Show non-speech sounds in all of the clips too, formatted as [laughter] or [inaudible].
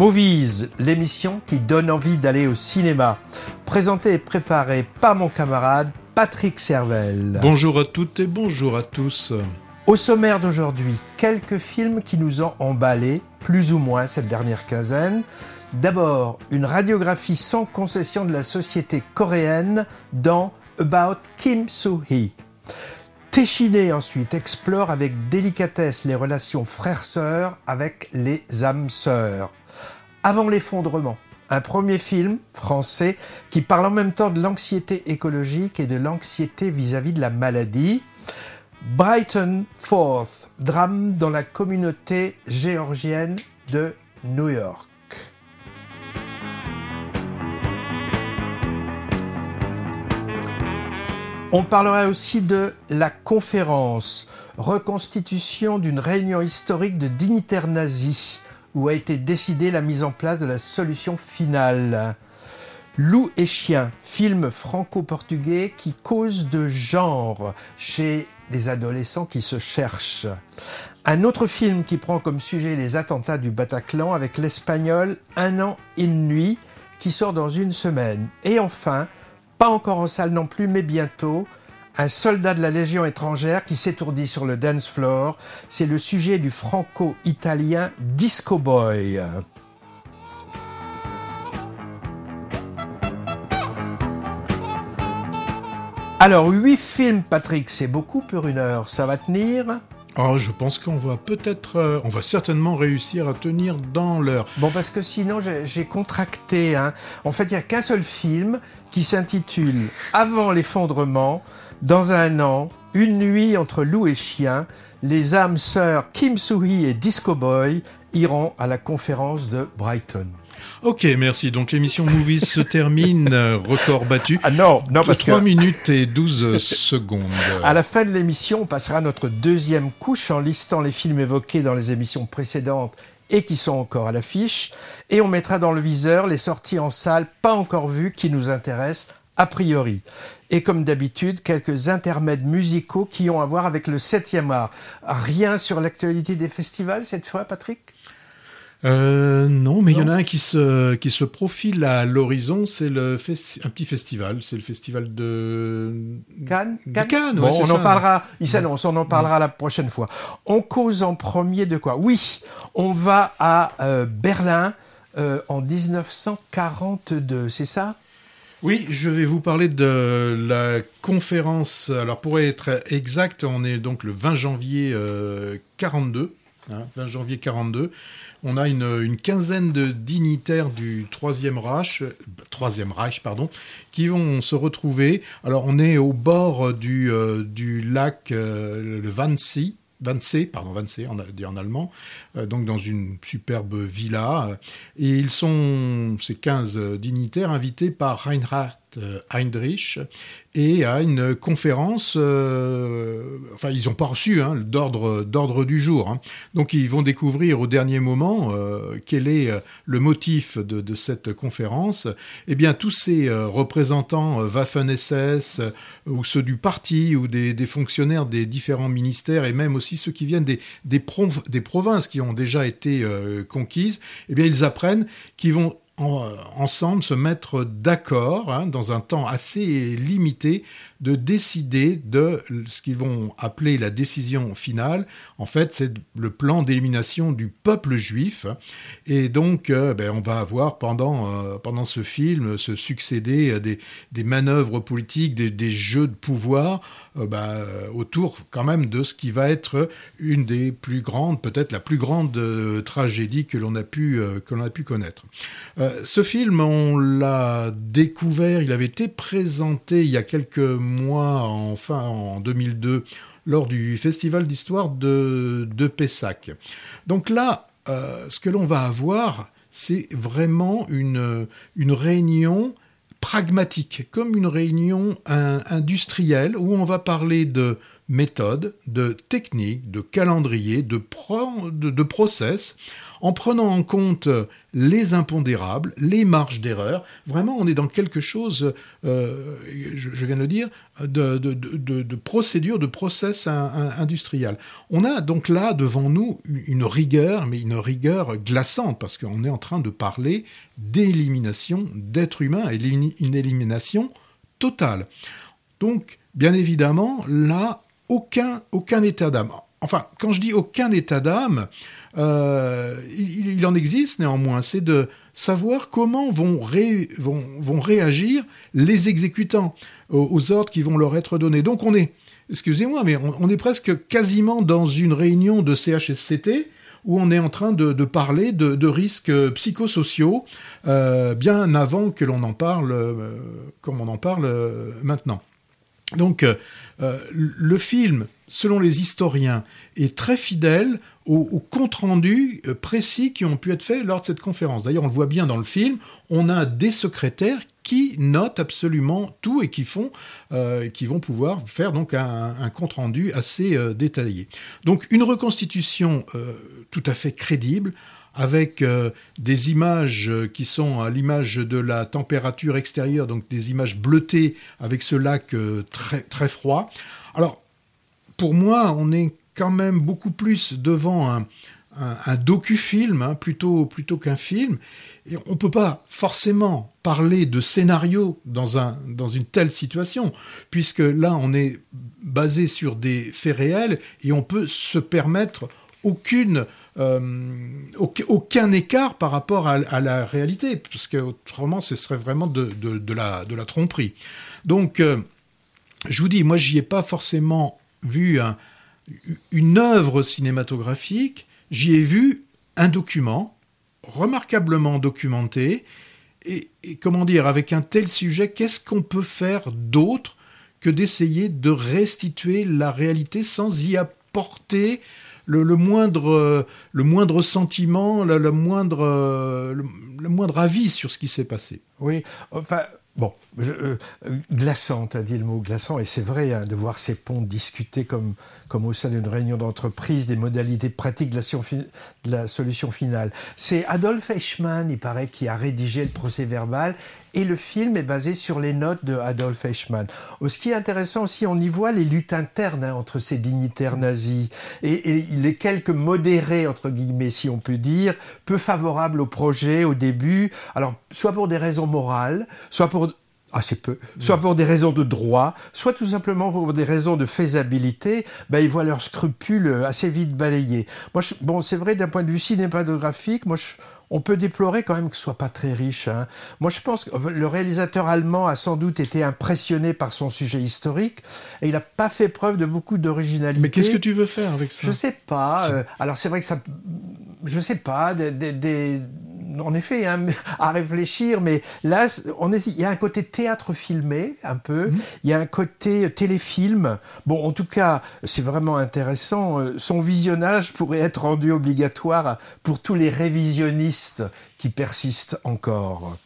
Movies, l'émission qui donne envie d'aller au cinéma. Présentée et préparée par mon camarade Patrick Servel. Bonjour à toutes et bonjour à tous. Au sommaire d'aujourd'hui, quelques films qui nous ont emballés, plus ou moins cette dernière quinzaine. D'abord, une radiographie sans concession de la société coréenne dans About Kim Soo-hee. Téchiné ensuite explore avec délicatesse les relations frères-sœurs avec les âmes sœurs. Avant l'effondrement, un premier film français qui parle en même temps de l'anxiété écologique et de l'anxiété vis-à-vis de la maladie. Brighton Fourth, drame dans la communauté géorgienne de New York. On parlera aussi de la conférence, reconstitution d'une réunion historique de dignitaires nazis où a été décidée la mise en place de la solution finale. Loup et chien, film franco-portugais qui cause de genre chez des adolescents qui se cherchent. Un autre film qui prend comme sujet les attentats du Bataclan avec l'espagnol Un an, une nuit qui sort dans une semaine. Et enfin, pas encore en salle non plus, mais bientôt, un soldat de la Légion étrangère qui s'étourdit sur le dance floor. C'est le sujet du franco-italien Disco Boy. Alors, huit films, Patrick, c'est beaucoup pour une heure. Ça va tenir? Oh, je pense qu'on va peut-être, euh, on va certainement réussir à tenir dans l'heure. Bon, parce que sinon, j'ai contracté. Hein. En fait, il n'y a qu'un seul film qui s'intitule Avant l'effondrement. Dans un an, une nuit entre loup et chien, les âmes sœurs Kim Soo-hee et Disco Boy iront à la conférence de Brighton. Ok, merci. Donc l'émission Movies se termine, [laughs] record battu. Ah non, non, parce 3 minutes et 12 secondes. À la fin de l'émission, on passera notre deuxième couche en listant les films évoqués dans les émissions précédentes et qui sont encore à l'affiche. Et on mettra dans le viseur les sorties en salle pas encore vues qui nous intéressent a priori. Et comme d'habitude, quelques intermèdes musicaux qui ont à voir avec le 7e art. Rien sur l'actualité des festivals cette fois, Patrick? Euh, non, mais il y en a un qui se qui se profile à l'horizon, c'est le un petit festival, c'est le festival de Cannes? Cannes, bon, on en parlera. Il s'annonce, on en parlera la prochaine fois. On cause en premier de quoi? Oui, on va à euh, Berlin euh, en 1942, c'est ça? Oui, je vais vous parler de la conférence. Alors, pour être exact, on est donc le 20 janvier 42. 20 janvier 42 on a une, quinzaine de dignitaires du Troisième Reich, Troisième Reich qui vont se retrouver. Alors on est au bord du, euh, du lac euh, le Wannsee, Wannsee, pardon, Wannsee, dit en allemand, euh, donc dans une superbe villa. Et ils sont, ces 15 dignitaires, invités par Reinhard Heinrich et à une conférence. Euh, enfin, ils n'ont pas reçu hein, d'ordre du jour. Hein. Donc, ils vont découvrir au dernier moment euh, quel est euh, le motif de, cette conférence. Eh bien, tous ces représentants Waffen-SS ou ceux du parti ou des, fonctionnaires des différents ministères et même aussi ceux qui viennent des, des, des provinces qui ont déjà été conquises, eh bien, ils apprennent qu'ils vont ensemble se mettre d'accord hein, dans un temps assez limité de décider de ce qu'ils vont appeler la décision finale. En fait, c'est le plan d'élimination du peuple juif. Et donc, euh, ben, on va avoir pendant, euh, pendant ce film se succéder des, des manœuvres politiques, des, des, jeux de pouvoir euh, ben, autour quand même de ce qui va être une des plus grandes, peut-être la plus grande tragédie que l'on a, pu que l'on a pu connaître. ce film, on l'a découvert, il avait été présenté il y a quelques moi, enfin en 2002, lors du Festival d'histoire de, de Pessac. Donc là, euh, ce que l'on va avoir, c'est vraiment une, une réunion pragmatique, comme une réunion industrielle où on va parler de méthode, de technique, de calendrier, de, de, de process, en prenant en compte les impondérables, les marges d'erreur. Vraiment, on est dans quelque chose, euh, je, viens de le dire, de, procédure, de process industriel. On a donc là devant nous une rigueur, mais une rigueur glaçante, parce qu'on est en train de parler d'élimination d'êtres humains une élimination totale. Donc, bien évidemment, là, aucun, aucun état d'âme. Enfin, quand je dis aucun état d'âme, euh, il, en existe néanmoins. C'est de savoir comment vont, réagir les exécutants aux, ordres qui vont leur être donnés. Donc on est, excusez-moi, mais on, est presque quasiment dans une réunion de CHSCT où on est en train de, parler de, risques psychosociaux euh, bien avant que l'on en parle euh, comme on en parle maintenant. Donc, le film, selon les historiens, est très fidèle aux, comptes rendus euh, précis qui ont pu être faits lors de cette conférence. D'ailleurs, on le voit bien dans le film, on a des secrétaires qui notent absolument tout et qui font, qui vont pouvoir faire donc un, compte rendu assez détaillé. Donc, une reconstitution tout à fait crédible avec euh, des images qui sont à l'image de la température extérieure, donc des images bleutées avec ce lac euh, très, très froid. Alors, pour moi, on est quand même beaucoup plus devant un, un, docu-film hein, plutôt, plutôt qu'un film. Et on ne peut pas forcément parler de scénario dans, un, dans une telle situation, puisque là, on est basé sur des faits réels et on peut se permettre aucune euh, aucun écart par rapport à, la réalité, parce qu'autrement, ce serait vraiment de, la, de la tromperie. Donc, euh, je vous dis, moi, j'y ai pas forcément vu une œuvre cinématographique, j'y ai vu un document remarquablement documenté, et, comment dire, avec un tel sujet, qu'est-ce qu'on peut faire d'autre que d'essayer de restituer la réalité sans y apporter le, moindre, le moindre sentiment, le, moindre, le, moindre avis sur ce qui s'est passé. Oui, enfin, Bon, je, euh, glaçant, tu as dit le mot glaçant, et c'est vrai hein, de voir ces ponts discuter comme, comme au sein d'une réunion d'entreprise des modalités pratiques de la, solution finale. C'est Adolf Eichmann, il paraît, qui a rédigé le procès verbal, et le film est basé sur les notes de Adolf Eichmann. Oh, ce qui est intéressant aussi, on y voit les luttes internes hein, entre ces dignitaires nazis, et, et les quelques modérés, entre guillemets, si on peut dire, peu favorables au projet au début, alors soit pour des raisons morales, soit pour assez peu, soit pour des raisons de droit, soit tout simplement pour des raisons de faisabilité, ben, ils voient leurs scrupules assez vite balayés. Moi, bon, c'est vrai d'un point de vue cinématographique, moi, je, on peut déplorer quand même que ce soit pas très riche. Hein. Moi, je pense que le réalisateur allemand a sans doute été impressionné par son sujet historique et il n'a pas fait preuve de beaucoup d'originalité. Mais qu'est-ce que tu veux faire avec ça? Je sais pas. Euh, alors c'est vrai que ça, je sais pas, des, des en effet, hein, [laughs] à réfléchir, mais là, on est, il y a un côté théâtre filmé, un peu, mhm. il y a un côté téléfilm. Bon, en tout cas, c'est vraiment intéressant. Euh, son visionnage pourrait être rendu obligatoire pour tous les révisionnistes qui persistent encore.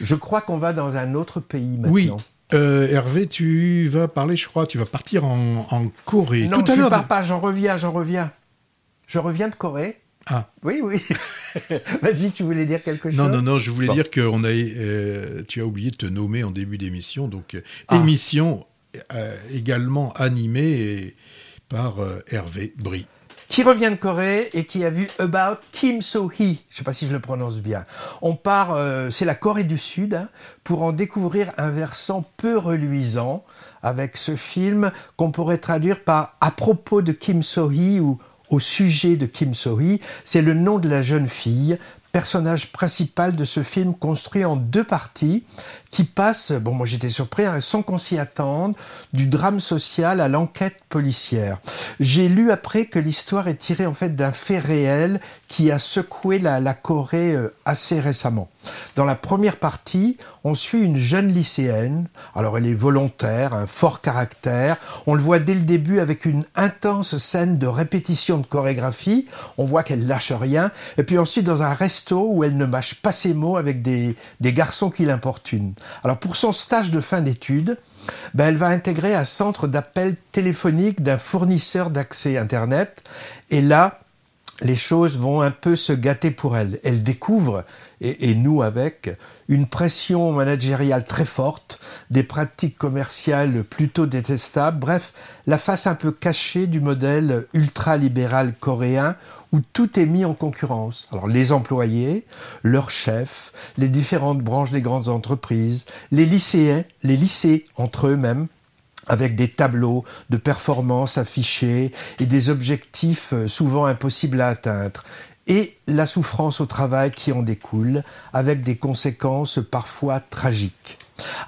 Je crois qu'on va dans un autre pays maintenant. Oui. Euh, Hervé, tu vas parler, je crois, tu vas partir en, Corée. Non, Tout je ne pars pas, j'en reviens, j'en reviens. Je reviens de Corée. Ah. Oui, oui. [laughs] Vas-y, tu voulais dire quelque chose Non, non, non, je voulais dire que on a, euh, tu as oublié de te nommer en début d'émission. Donc, euh, ah. émission euh, également animée par Hervé Brie. Qui revient de Corée et qui a vu About Kim So-hee. Je ne sais pas si je le prononce bien. On part, c'est la Corée du Sud, hein, pour en découvrir un versant peu reluisant avec ce film qu'on pourrait traduire par À propos de Kim So-hee ou au sujet de Kim So-hee, c'est le nom de la jeune fille, personnage principal de ce film construit en deux parties qui passe, bon moi j'étais surpris, hein, sans qu'on s'y attende, du drame social à l'enquête policière. J'ai lu après que l'histoire est tirée en fait d'un fait réel qui a secoué la, la Corée euh, assez récemment. Dans la première partie, on suit une jeune lycéenne, alors elle est volontaire, un fort caractère, on le voit dès le début avec une intense scène de répétition de chorégraphie, on voit qu'elle lâche rien, et puis ensuite dans un resto où elle ne mâche pas ses mots avec des, des garçons qui l'importunent. Alors pour son stage de fin d'études, ben, elle va intégrer un centre d'appel téléphonique d'un fournisseur d'accès Internet. Et là, les choses vont un peu se gâter pour elle. Elle découvre, et, nous avec, une pression managériale très forte, des pratiques commerciales plutôt détestables, bref, la face un peu cachée du modèle ultra-libéral coréen où tout est mis en concurrence. Alors les employés, leurs chefs, les différentes branches des grandes entreprises, les lycéens, les lycées entre eux-mêmes, avec des tableaux de performance affichés et des objectifs euh, souvent impossibles à atteindre, et la souffrance au travail qui en découle, avec des conséquences parfois tragiques.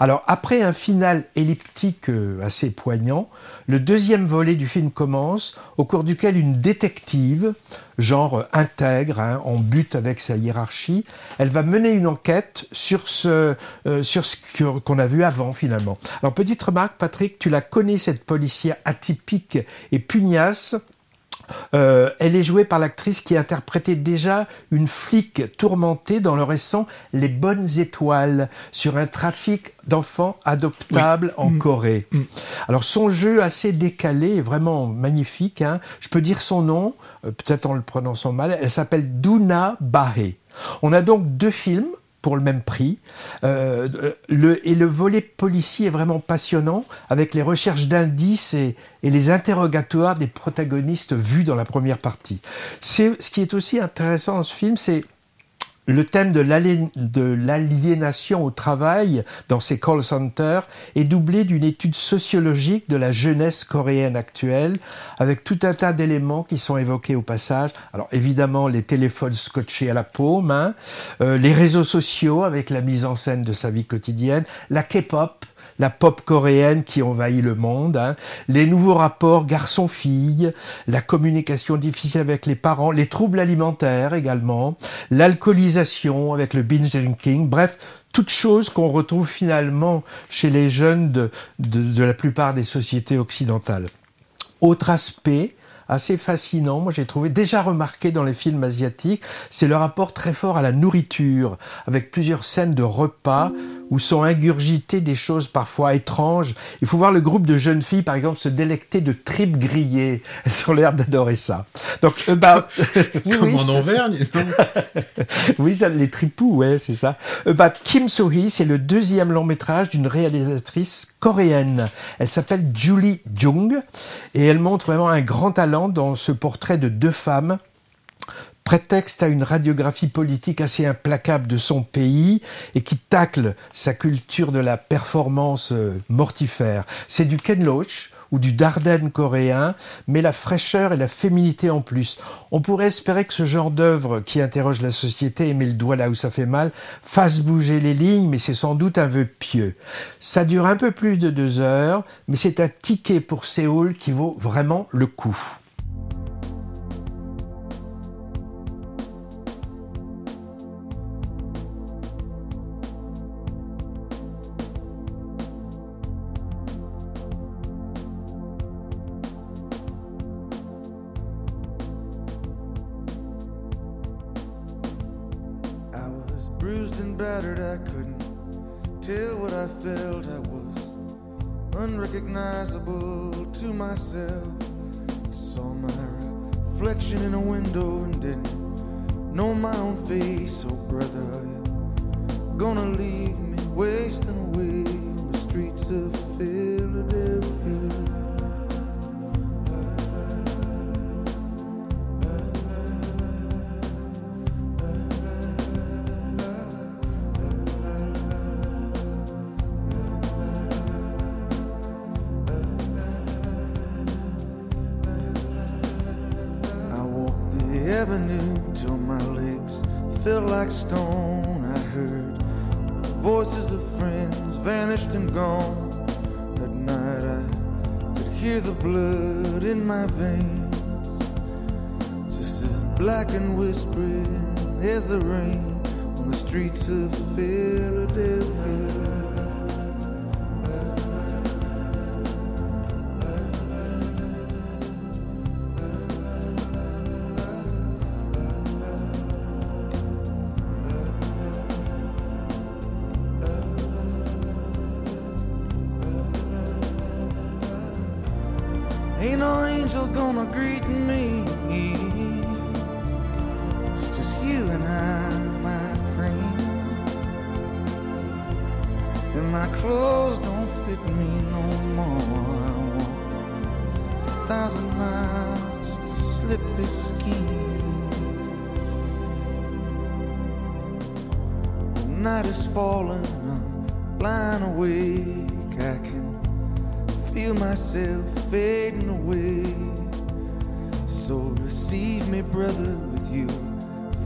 Alors après un final elliptique euh, assez poignant, le deuxième volet du film commence, au cours duquel une détective, genre euh, intègre, hein, en but avec sa hiérarchie, elle va mener une enquête sur ce, euh, sur ce qu'on a vu avant finalement. Alors petite remarque, Patrick, tu la connais cette policière atypique et pugnace euh, elle est jouée par l'actrice qui interprétait déjà une flic tourmentée dans le récent Les Bonnes Étoiles sur un trafic d'enfants adoptables en mm. Corée. Mm. Alors son jeu assez décalé est vraiment magnifique. Hein. Je peux dire son nom, euh, peut-être en le prononçant mal. Elle s'appelle Duna Bahe. On a donc deux films pour le même prix. Euh, le, et le volet policier est vraiment passionnant avec les recherches d'indices et, et, les interrogatoires des protagonistes vus dans la première partie. C'est ce qui est aussi intéressant dans ce film, c'est le thème de l'aliénation au travail dans ces call centers est doublé d'une étude sociologique de la jeunesse coréenne actuelle, avec tout un tas d'éléments qui sont évoqués au passage. Alors évidemment les téléphones scotchés à la paume, hein, euh, les réseaux sociaux avec la mise en scène de sa vie quotidienne, la K-pop, la pop coréenne qui envahit le monde, hein. les nouveaux rapports garçon-fille, la communication difficile avec les parents, les troubles alimentaires également, l'alcoolisation avec le binge drinking, bref, toutes choses qu'on retrouve finalement chez les jeunes de, de la plupart des sociétés occidentales. Autre aspect, assez fascinant, moi j'ai trouvé déjà remarqué dans les films asiatiques, c'est le rapport très fort à la nourriture, avec plusieurs scènes de repas où sont ingurgitées des choses parfois étranges. Il faut voir le groupe de jeunes filles, par exemple, se délecter de tripes grillées. [laughs] Elles ont l'air d'adorer ça. Donc, euh, bah, [laughs] comme en Auvergne. [laughs] oui, ça, les tripous, ouais, c'est ça. Euh, bah, Kim So-hee, c'est le deuxième long métrage d'une réalisatrice coréenne. Elle s'appelle Julie Jung et elle montre vraiment un grand talent dans ce portrait de deux femmes prétexte à une radiographie politique assez implacable de son pays et qui tacle sa culture de la performance euh, mortifère. C'est du Ken Loach ou du Dardenne coréen, mais la fraîcheur et la féminité en plus. On pourrait espérer que ce genre d'œuvre qui interroge la société et met le doigt là où ça fait mal fasse bouger les lignes, mais c'est sans doute un vœu pieux. Ça dure un peu plus de deux heures, mais c'est un ticket pour Séoul qui vaut vraiment le coup. and I, my friend. And my clothes don't fit me no more. I want a thousand miles just to slip this skin. The night is falling, I'm lying awake. I can feel myself fading away. So receive me, brother, with you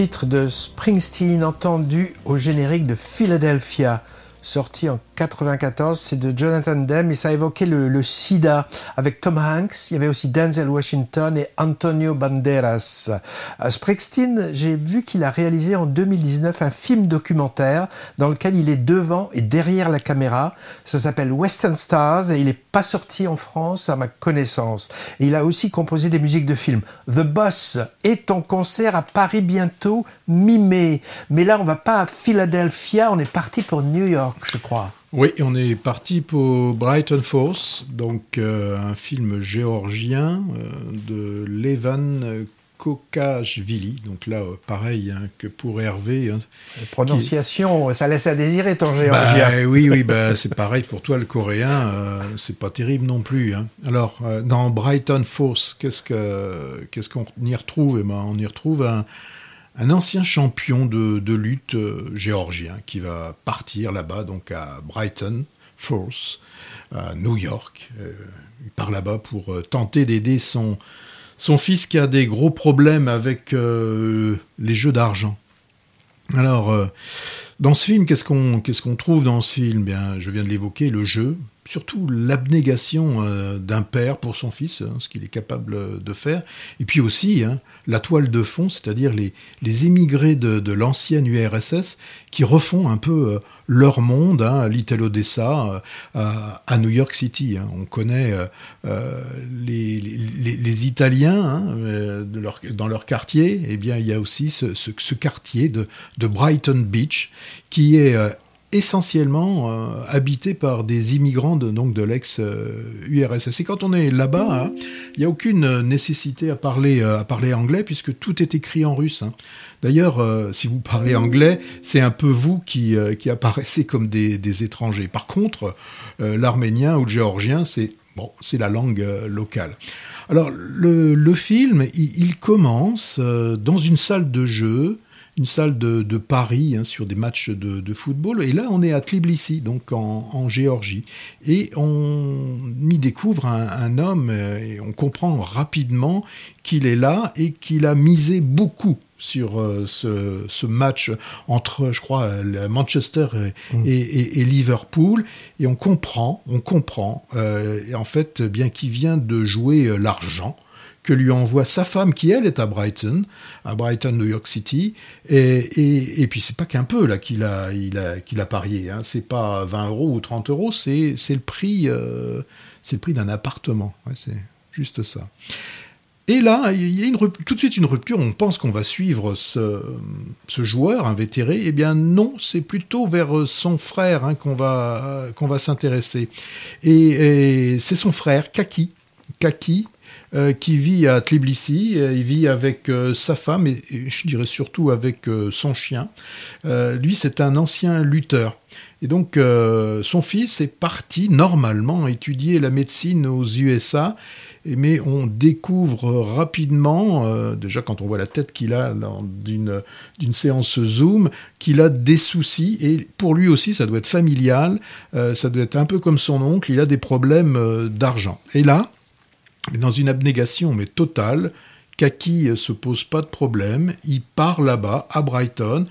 Titre de Springsteen entendu au générique de Philadelphia, sorti en 94, c'est de Jonathan Demme et ça évoquait le, sida avec Tom Hanks. Il y avait aussi Denzel Washington et Antonio Banderas. À Springsteen, j'ai vu qu'il a réalisé en 2019 un film documentaire dans lequel il est devant et derrière la caméra. Ça s'appelle Western Stars et il n'est pas sorti en France à ma connaissance. Et il a aussi composé des musiques de films. The Boss est en concert à Paris bientôt, mi-mai. Mais là, on va pas à Philadelphia, on est parti pour New York, je crois. Oui, on est parti pour Brighton Force, donc euh, un film géorgien euh, de Levan Kokashvili. Donc là, euh, pareil hein, que pour Hervé. Hein, prononciation, qui... ça laisse à désirer ton géorgien. Bah, oui, oui, bah, c'est pareil pour toi, le coréen, euh, c'est pas terrible non plus. Hein. Alors, euh, dans Brighton Force, qu'est-ce que qu'est-ce qu'on y retrouve? Eh ben, On y retrouve un un ancien champion de, lutte euh, géorgien qui va partir là-bas, donc à Brighton Force, à New York. Euh, il part là-bas pour euh, tenter d'aider son, son fils qui a des gros problèmes avec les jeux d'argent. Alors, dans ce film, qu'est-ce qu'on qu'est-ce qu'on trouve dans ce film? Bien, je viens de l'évoquer, le jeu, surtout l'abnégation euh, d'un père pour son fils, hein, ce qu'il est capable de faire, et puis aussi hein, la toile de fond, c'est-à-dire les, les émigrés de, de l'ancienne URSS qui refont un peu euh, leur monde, hein, à Little Odessa, euh, à, New York City. On connaît les, les, Italiens dans leur quartier, et eh bien il y a aussi ce, ce, ce quartier de, de, Brighton Beach qui est essentiellement euh, habité par des immigrants de, donc de l'ex-URSS. Et quand on est là-bas, hein, il n'y a aucune nécessité à parler, euh, à parler anglais puisque tout est écrit en russe. Hein. D'ailleurs, euh, si vous parlez anglais, c'est un peu vous qui, qui apparaissez comme des, étrangers. Par contre, l'arménien ou le géorgien, c'est bon, la langue locale. Alors, le, le film, il, il commence dans une salle de jeu une salle de, de Paris hein, sur des matchs de, de, football. Et là, on est à Tbilissi, donc en, en Géorgie. Et on y découvre un, un homme, euh, et on comprend rapidement qu'il est là et qu'il a misé beaucoup sur euh, ce, ce, match entre, je crois, Manchester et, mmh. et, et, et, Liverpool. Et on comprend, on comprend, euh, en fait, bien qu'il vient de jouer l'argent que lui envoie sa femme qui elle est à Brighton, à Brighton, New York City, et, et, et puis c'est pas qu'un peu là qu'il a, il a, qu'il a parié, hein. c'est pas 20 euros ou 30 euros, c'est, c'est le prix, euh, c'est le prix d'un appartement, c'est juste ça. Et là, il y a une tout de suite une rupture. On pense qu'on va suivre ce, ce, joueur invétéré. Eh bien, non, c'est plutôt vers son frère hein, qu'on va, qu'on va s'intéresser. Et, et c'est son frère, Kaki. Kaki, euh, qui vit à Tbilissi. Il vit avec euh, sa femme et, je dirais surtout avec euh, son chien. lui, c'est un ancien lutteur. Et donc, son fils est parti normalement étudier la médecine aux USA mais on découvre rapidement, euh, déjà quand on voit la tête qu'il a d'une d'une séance Zoom, qu'il a des soucis, et pour lui aussi ça doit être familial, euh, ça doit être un peu comme son oncle, il a des problèmes euh, d'argent. Et là, dans une abnégation mais totale. Kaki se pose pas de problème, il part là-bas à Brighton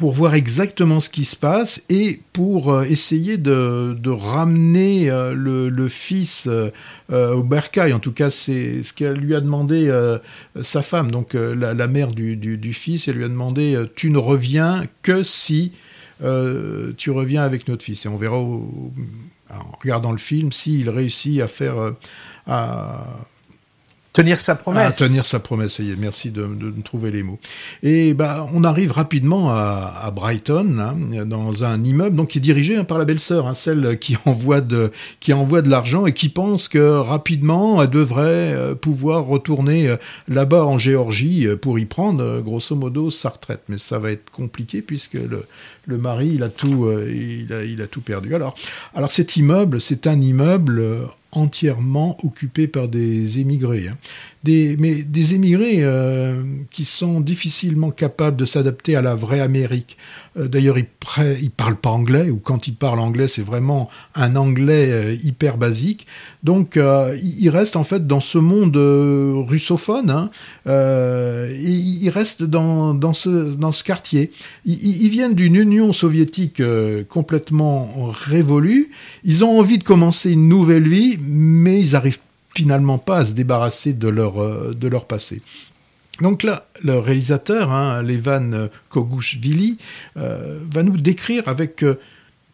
pour voir exactement ce qui se passe et pour euh, essayer de, ramener euh, le, fils euh, au bercail. En tout cas, c'est ce qu'elle lui a demandé sa femme, donc la, mère du, fils. Elle lui a demandé Tu ne reviens que si tu reviens avec notre fils. Et on verra en regardant le film s'il réussit à faire. À, Tenir sa promesse. tenir sa promesse, merci de, de, trouver les mots. Et bah, on arrive rapidement à, Brighton, hein, dans un immeuble donc, qui est dirigé hein, par la belle-sœur, hein, celle qui envoie de, qui envoie de l'argent et qui pense que rapidement elle devrait euh, pouvoir retourner euh, là-bas en Géorgie euh, pour y prendre, grosso modo, sa retraite. Mais ça va être compliqué puisque le, le mari, il a tout, il a, il a tout perdu. Alors, alors cet immeuble, c'est un immeuble entièrement occupé par des émigrés. Des, mais des émigrés euh, qui sont difficilement capables de s'adapter à la vraie Amérique. Euh, d'ailleurs, ils, ne parlent pas anglais, ou quand ils parlent anglais, c'est vraiment un anglais euh, hyper basique. Donc, ils restent en fait dans ce monde russophone, hein, et ils restent dans, dans, ce, dans ce quartier. Ils, viennent d'une Union soviétique complètement révolue. Ils ont envie de commencer une nouvelle vie, mais ils arrivent finalement pas à se débarrasser de leur, euh, de leur passé. Donc là, le réalisateur, hein, Levan Kogushvili, euh, va nous décrire avec euh,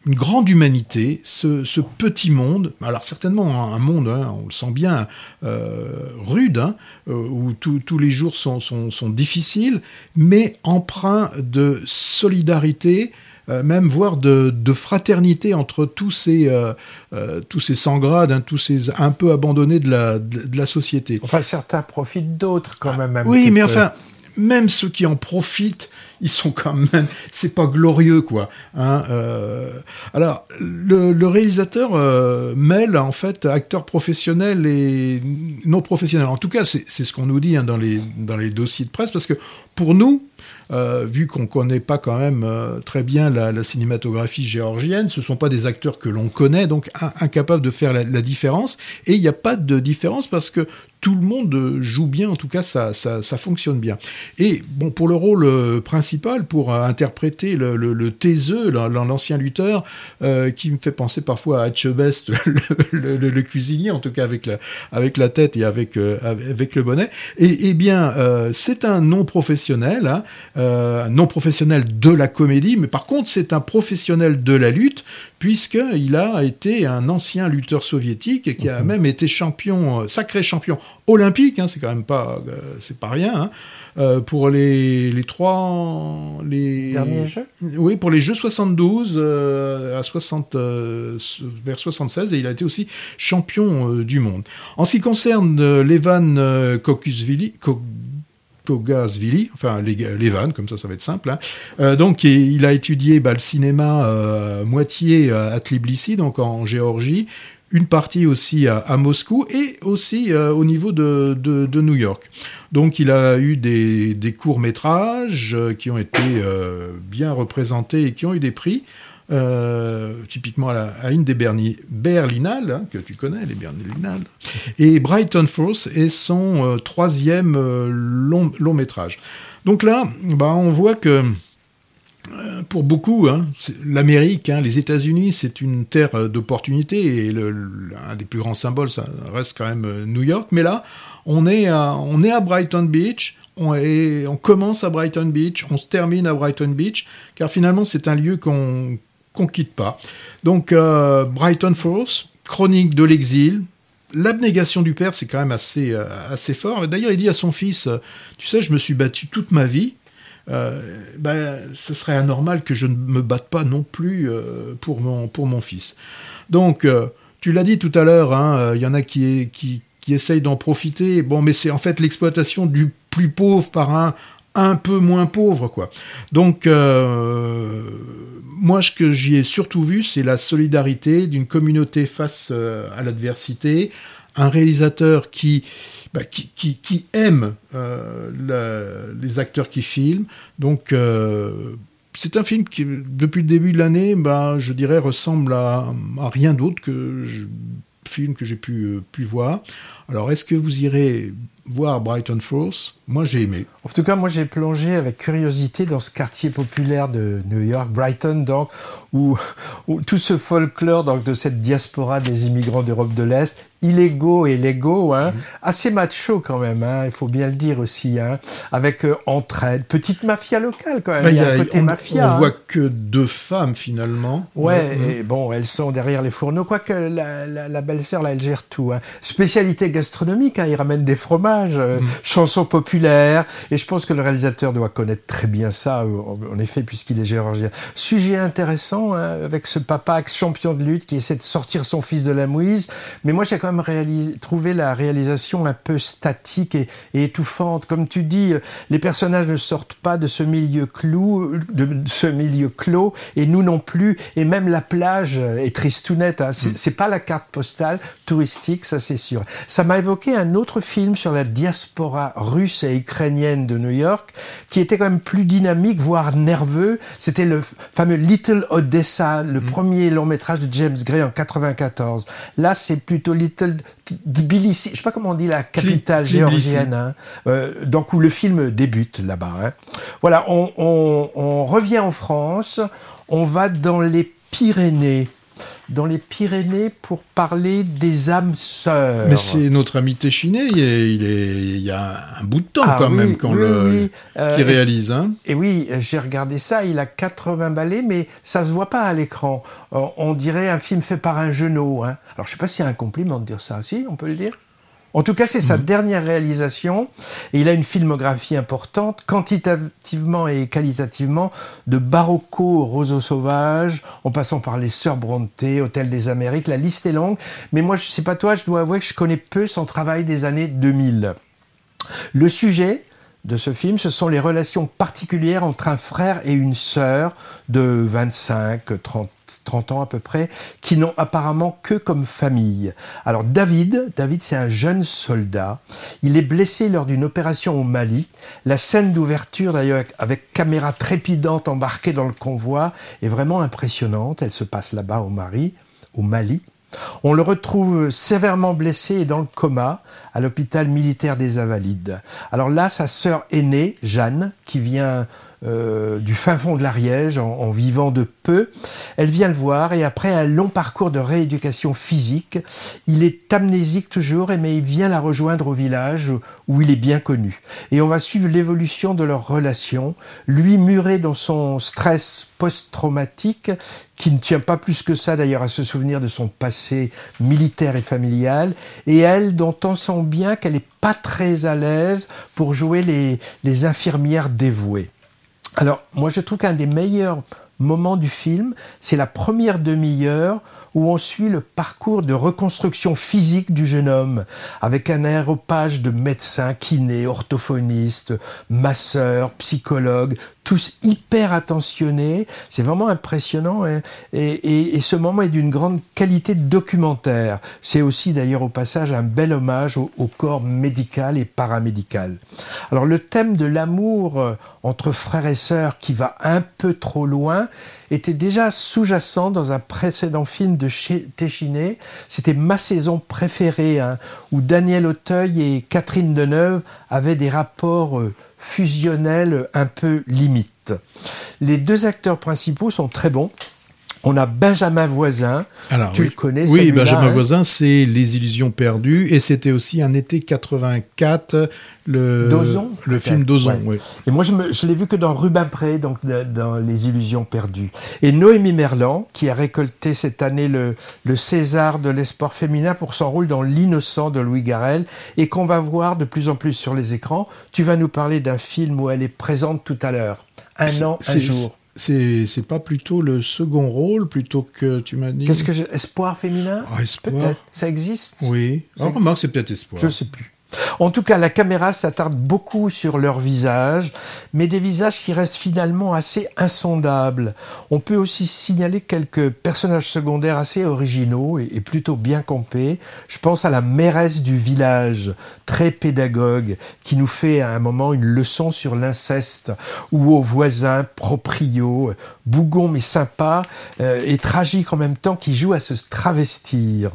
une grande humanité ce, petit monde, alors certainement un monde, hein, on le sent bien, rude, hein, où tous les jours sont, sont, sont, difficiles, mais empreint de solidarité, euh, même voire de, fraternité entre tous ces, euh, euh, tous ces sans grades, hein, tous ces un peu abandonnés de la, de, la société. Enfin, certains profitent d'autres quand même. oui, mais enfin, même ceux qui en profitent, ils sont quand même, c'est pas glorieux quoi. Hein, alors le, réalisateur mêle en fait acteurs professionnels et non professionnels. En tout cas, c'est ce qu'on nous dit hein, dans les dans les dossiers de presse parce que pour nous, euh, vu qu'on connaît pas quand même euh, très bien la, cinématographie géorgienne, ce sont pas des acteurs que l'on connaît, donc incapables de faire la, la différence. Et il n'y a pas de différence parce que tout le monde joue bien, en tout cas ça, ça, fonctionne bien. Et bon, pour le rôle euh, principal, pour interpréter le, le, l'ancien lutteur, euh, qui me fait penser parfois à Etchebest, [laughs] le, le, cuisinier, en tout cas avec la, avec la tête et avec, euh, avec le bonnet, et, et bien c'est un non professionnel, hein, non professionnel de la comédie, mais par contre c'est un professionnel de la lutte, puisqu'il a été un ancien lutteur soviétique et qui a mhm. même été champion, euh, sacré champion olympique, hein, c'est quand même pas, euh, c'est pas rien, hein, euh, pour les, les trois... Les, Derniers jeux? Oui, pour les Jeux 72 à 60, vers 76, et il a été aussi champion du monde. En ce qui concerne Levan Kokusvili, Pogazvili, enfin les, vannes, comme ça, ça va être simple. Hein. Euh, donc, il a étudié bah, le cinéma euh, moitié à Tbilisi, donc en Géorgie, une partie aussi à, Moscou et aussi euh, au niveau de, New York. Donc il a eu des, des courts-métrages qui ont été bien représentés et qui ont eu des prix. Euh, typiquement à, une des Berlinales, hein, que tu connais, les Berlinales. Et Brighton Force est son euh, troisième euh, long, long, métrage. Donc là, bah, on voit que pour beaucoup, hein, l'Amérique, hein, les États-Unis, c'est une terre d'opportunités et le, un des plus grands symboles, ça reste quand même New York. Mais là, on est à, on est à Brighton Beach, on, on commence à Brighton Beach, on se termine à Brighton Beach, car finalement c'est un lieu qu'on qu'on quitte pas. Donc euh, Brighton Falls, chronique de l'exil. L'abnégation du père, c'est quand même assez, euh, assez fort. D'ailleurs, il dit à son fils, euh, tu sais, je me suis battu toute ma vie. ben, ce serait anormal que je ne me batte pas non plus pour, mon, pour mon fils. Donc, tu l'as dit tout à l'heure, hein, il y en a qui, qui, qui essayent d'en profiter. Bon, mais c'est en fait l'exploitation du plus pauvre par un un peu moins pauvre, quoi. Donc, moi, ce que j'y ai surtout vu, c'est la solidarité d'une communauté face euh, à l'adversité, un réalisateur qui, bah, qui, aime euh, les acteurs qui filment. Donc, euh, c'est un film qui, depuis le début de l'année, bah, je dirais, ressemble à, rien d'autre que films que j'ai pu, euh, pu voir. Alors, est-ce que vous irez voir Brighton Falls? Moi, j'ai aimé. En tout cas, moi, j'ai plongé avec curiosité dans ce quartier populaire de New York, Brighton, donc, où, où tout ce folklore donc, de cette diaspora des immigrants d'Europe de l'Est illégaux et légaux, hein, Mhm. assez macho quand même, hein, il faut bien le dire aussi, hein, avec euh, entraide, petite mafia locale quand même, Bah, il y a un côté on, mafia. on hein. voit que deux femmes finalement. Ouais, et bon, elles sont derrière les fourneaux, quoique la, la, la belle-sœur, là, elle gère tout. Hein. Spécialité gastronomique, hein, il ramène des fromages, euh, Mhm. chansons populaires, et je pense que le réalisateur doit connaître très bien ça, euh, en, effet, puisqu'il est géorgien. Sujet intéressant, hein, avec ce papa ex-champion de lutte qui essaie de sortir son fils de la mouise, mais moi j'ai quand même réalisé, trouvé la réalisation un peu statique et, et étouffante. Comme tu dis, euh, les personnages ne sortent pas de ce milieu clou, de, ce milieu clos, et nous non plus. Et même la plage est tristounette. Hein. C'est c'est pas la carte postale touristique, ça c'est sûr. Ça m'a évoqué un autre film sur la diaspora russe et ukrainienne de New York, qui était quand même plus dynamique, voire nerveux. C'était le fameux Little Odessa, le premier long métrage de James Gray en 94. Là, c'est plutôt Little Tbilisi, je sais pas comment on dit la capitale Tbilisi. géorgienne, hein, euh, donc où le film débute là-bas. hein. Voilà, on, on- on revient en France, on va dans les Pyrénées. Dans les Pyrénées pour parler des âmes sœurs. Mais c'est notre ami Téchiné, il, est- il, est- il y a un bout de temps Ah quand oui, même quand oui, le, oui. Euh, qui réalise. Hein. Et oui, j'ai regardé ça, il a 80 balais, mais ça se voit pas à l'écran. Euh, On dirait un film fait par un genou. Hein. Alors je sais pas si c'est un compliment de dire ça, si, on peut le dire en tout cas, c'est sa dernière réalisation et il a une filmographie importante, quantitativement et qualitativement, de Barocco au Roseau Sauvage, en passant par les Sœurs Brontë, Hôtel des Amériques, la liste est longue. Mais moi, je sais pas toi, je dois avouer que je connais peu son travail des années 2000. Le sujet de ce film, ce sont les relations particulières entre un frère et une sœur de 25, 30, 30 ans à peu près, qui n'ont apparemment que comme famille. Alors David, David c'est un jeune soldat, il est blessé lors d'une opération au Mali. La scène d'ouverture d'ailleurs avec, caméra trépidante embarquée dans le convoi est vraiment impressionnante. Elle se passe là-bas au Mali, au Mali. On le retrouve sévèrement blessé et dans le coma à l'hôpital militaire des Invalides. Alors là, sa sœur aînée, Jeanne, qui vient euh, du fin fond de l'Ariège en, en vivant de peu, elle vient le voir et après un long parcours de rééducation physique, il est amnésique toujours, mais il vient la rejoindre au village où il est bien connu. Et on va suivre l'évolution de leur relation, lui muré dans son stress post-traumatique, qui ne tient pas plus que ça d'ailleurs à se souvenir de son passé militaire et familial, et elle dont on sent bien qu'elle n'est pas très à l'aise pour jouer les, les infirmières dévouées. Alors, moi, je trouve qu'un des meilleurs moments du film, c'est la première demi-heure où on suit le parcours de reconstruction physique du jeune homme, avec un aéropage de médecins, kinés, orthophonistes, masseurs, psychologues, tous hyper attentionnés. C'est vraiment impressionnant. hein. Et, ce moment est d'une grande qualité documentaire. C'est aussi d'ailleurs au passage un bel hommage au, au corps médical et paramédical. Alors le thème de l'amour euh, entre frères et sœurs qui va un peu trop loin était déjà sous-jacent dans un précédent film de Téchiné. C'était ma saison préférée, hein, où Daniel Auteuil et Catherine Deneuve avaient des rapports euh, fusionnels un peu limites. Les deux acteurs principaux sont très bons. On a Benjamin Voisin. Alors, tu oui. le connais Oui, Benjamin hein Voisin, c'est Les Illusions perdues, et c'était aussi un été 84, le, Dozon, le film Dozon. ouais. oui. Et moi, je, je l'ai vu que dans Rubempré, donc dans Les Illusions perdues. Et Noémie Merlan, qui a récolté cette année le, le César de l'espoir féminin pour son rôle dans L'innocent de Louis Garrel, et qu'on va voir de plus en plus sur les écrans. Tu vas nous parler d'un film où elle est présente tout à l'heure. Un an, un jour. C'est c'est pas plutôt le second rôle plutôt que tu m'as dit. Qu'est-ce que j'ai Espoir féminin? Ah, Espoir. Peut-être. Ça existe? Oui. C'est- Ah, remarque, c'est peut-être espoir. Je sais plus. En tout cas, la caméra s'attarde beaucoup sur leurs visages, mais des visages qui restent finalement assez insondables. On peut aussi signaler quelques personnages secondaires assez originaux et, plutôt bien campés. Je pense à la mairesse du village, très pédagogue, qui nous fait à un moment une leçon sur l'inceste, ou au voisin proprio, bougon mais sympa, euh, et tragique en même temps, qui joue à se travestir.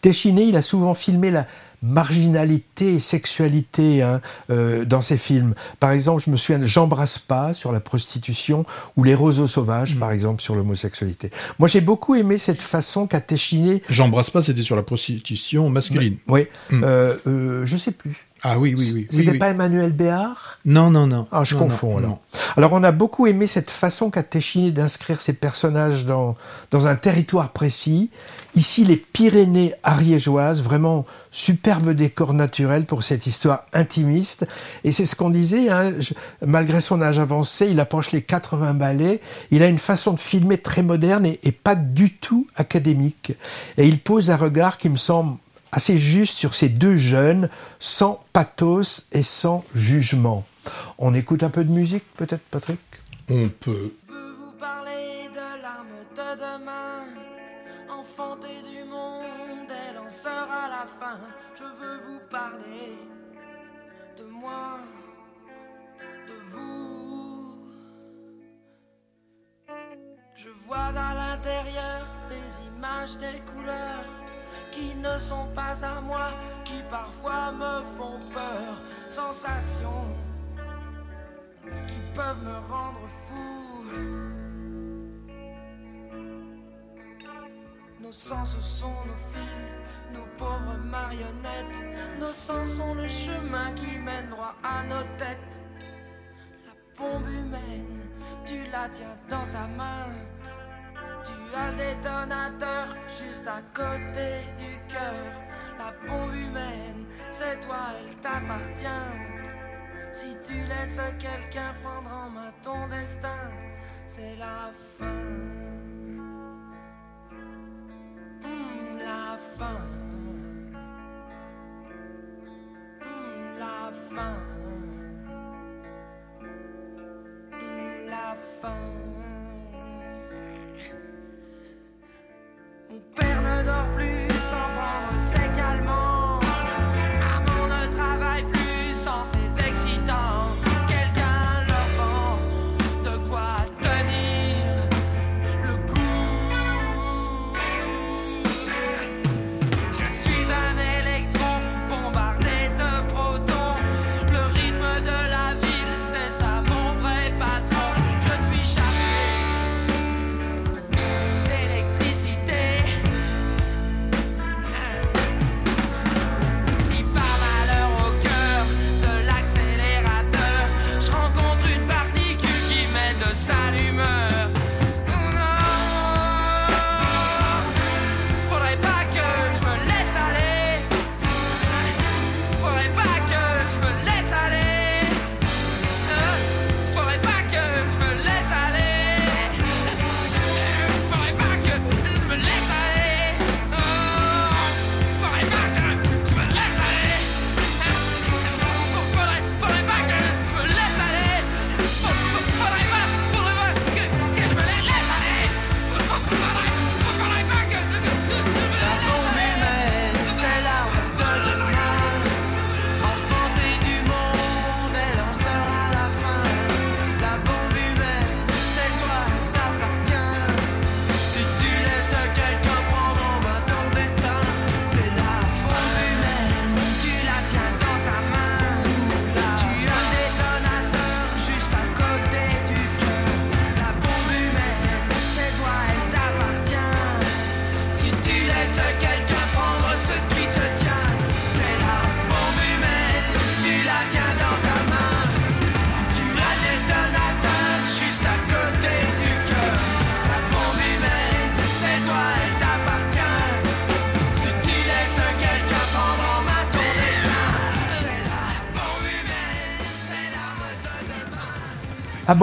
Téchiné, il a souvent filmé la marginalité et sexualité hein, euh, dans ses films. Par exemple, je me souviens de J'embrasse pas sur la prostitution ou Les roseaux sauvages, par exemple, sur l'homosexualité. Moi, j'ai beaucoup aimé cette façon qu'a Téchiné. J'embrasse pas, c'était sur la prostitution masculine. Oui, euh, euh, je sais plus. Ah oui, oui, oui. C'était oui, pas Emmanuel Béard? Non, non, non. Ah, je Non, confonds non, alors. non. Alors, on a beaucoup aimé cette façon qu'a Téchiné d'inscrire ses personnages dans, dans un territoire précis. Ici, les Pyrénées ariégeoises, vraiment superbe décor naturel pour cette histoire intimiste. Et c'est ce qu'on disait, hein, je- malgré son âge avancé, il approche les 80 ballets. Il a une façon de filmer très moderne et, et pas du tout académique. Et il pose un regard qui me semble assez juste sur ces deux jeunes, sans pathos et sans jugement. On écoute un peu de musique, peut-être, Patrick? On peut. Je veux vous parler de l'arme de demain, enfanter du monde, elle en sera la fin. Je veux vous parler de moi, de vous. Je vois à l'intérieur des images, des couleurs qui ne sont pas à moi, qui parfois me font peur, sensations qui peuvent me rendre fou. Nos sens sont nos fils, nos pauvres marionnettes. Nos sens sont le chemin qui mène droit à nos têtes. La bombe humaine, tu la tiens dans ta main. Tu as le détonateur juste à côté du cœur. La bombe humaine, c'est toi, elle t'appartient. Si tu laisses quelqu'un prendre en main ton destin, c'est la fin. Hmm, la fin.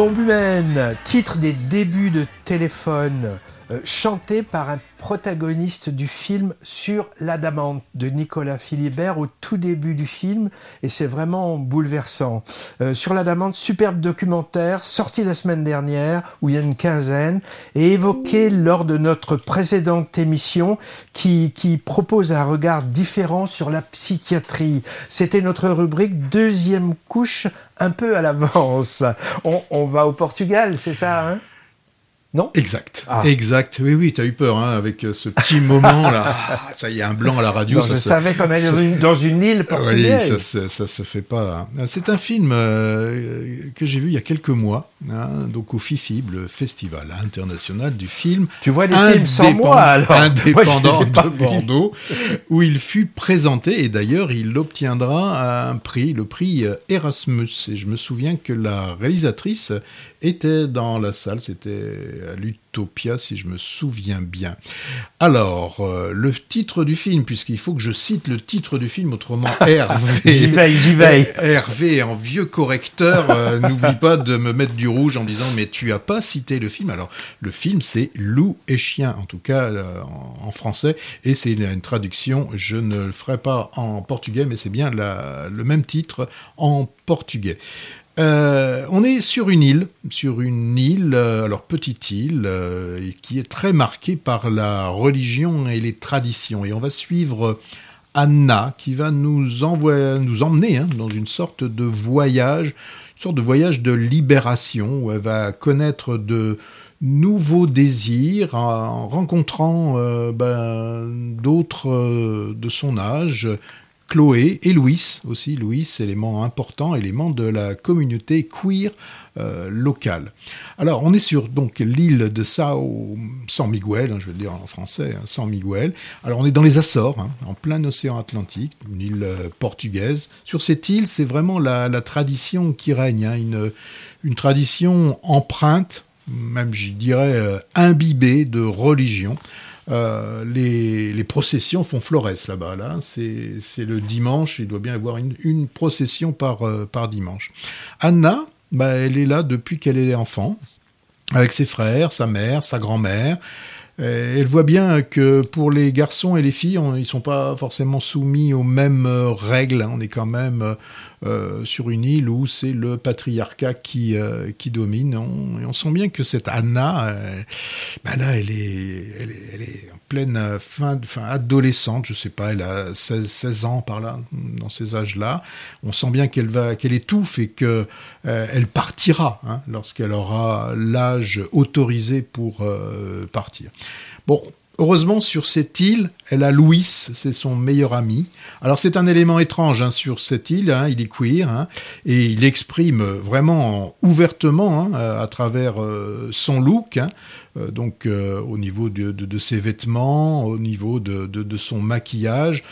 Humaine, titre des débuts de téléphone, euh, chanté par un protagoniste du film sur l'adamante de Nicolas Philibert au tout début du film, et c'est vraiment bouleversant. Euh, sur l'adamante, superbe documentaire sorti la semaine dernière, où il y a une quinzaine, et évoqué lors de notre précédente émission, qui, qui propose un regard différent sur la psychiatrie. C'était notre rubrique deuxième couche, un peu à l'avance. On, on va au Portugal, c'est ça, hein? Non Exact, Ah. exact. Oui, oui, t'as eu peur hein, avec euh, ce petit moment là. [laughs] Ah, ça y est, un blanc à la radio. Non, ça Je se- savais qu'on allait dans une, dans une île Oui, portugaise. ça, se- ça se fait pas. hein. C'est un film euh, que j'ai vu il y a quelques mois, hein, donc au FIFIB, le Festival international du film Tu vois des films sans moi, alors. Indépendant de. Bordeaux, où il fut présenté et d'ailleurs il obtiendra un prix, le prix euh, Erasmus. Et je me souviens que la réalisatrice était dans la salle, c'était à l'Utopia si je me souviens bien. Alors, euh, le titre du film, puisqu'il faut que je cite le titre du film, autrement [laughs] Hervé. J'y veille, j'y veille. Hervé, en vieux correcteur, euh, [laughs] n'oublie pas de me mettre du rouge en disant mais tu as pas cité le film. Alors le film c'est Loup et chien, en tout cas euh, en, français, et c'est une, une traduction. Je ne le ferai pas en portugais, mais c'est bien la- le même titre en portugais. Euh, on est sur une île, sur une île, euh, alors petite île, euh, qui est très marquée par la religion et les traditions. Et on va suivre Anna, qui va nous, nous emmener hein, dans une sorte de voyage, une sorte de voyage de libération, où elle va connaître de nouveaux désirs en rencontrant ben, d'autres de son âge, Chloé et Louis aussi. Louis, élément important, élément de la communauté queer euh, locale. Alors, on est sur donc l'île de Sao San Miguel, hein, je vais le dire en français, hein, San Miguel. Alors, on est dans les Açores, hein, en plein océan Atlantique, une île euh, portugaise. Sur cette île, c'est vraiment la, la tradition qui règne, une, une tradition empreinte, même je dirais euh, imbibée de religion. Euh, les, processions font florès là-bas. Là, c'est le dimanche. Il doit bien y avoir une, procession par, euh, par dimanche. Anna, bah, elle est là depuis qu'elle est enfant, avec ses frères, sa mère, sa grand-mère. Euh, Elle voit bien que pour les garçons et les filles, on, ils sont pas forcément soumis aux mêmes règles. On est quand même euh, sur une île où c'est le patriarcat qui, euh, qui domine. On, et on sent bien que cette Anna, euh, ben là, elle est, elle est, en pleine fin, fin adolescente, je sais pas, elle a 16, 16 ans par là, dans ces âges-là. On sent bien qu'elle va, qu'elle étouffe et que elle partira hein, lorsqu'elle aura l'âge autorisé pour partir. Bon, heureusement sur cette île, elle a Louis, c'est son meilleur ami. Alors c'est un élément étrange hein, sur cette île, hein, il est queer hein, et il exprime vraiment ouvertement à travers euh, son look. euh, donc euh, au niveau de, ses vêtements, au niveau de, son maquillage,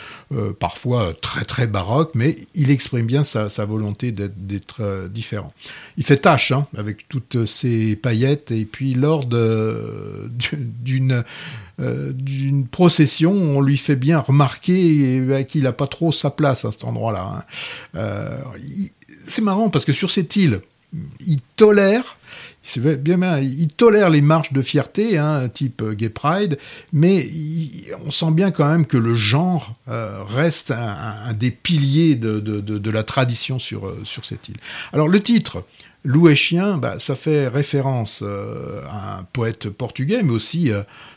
parfois très très baroque, mais il exprime bien sa, sa volonté d'être différent. Il fait tâche avec toutes ses paillettes et puis lors d'une euh, d'une procession, on lui fait bien remarquer euh, qu'il n'a pas trop sa place à cet endroit-là. hein. Euh, C'est marrant parce que sur cette île, il tolère bien, bien, il tolère les marches de fierté, hein, type euh, Gay Pride, mais on sent bien quand même que le genre reste un, des piliers de, la tradition sur, sur cette île. Alors le titre, Loup chien, bah, ça fait référence à un poète portugais, mais aussi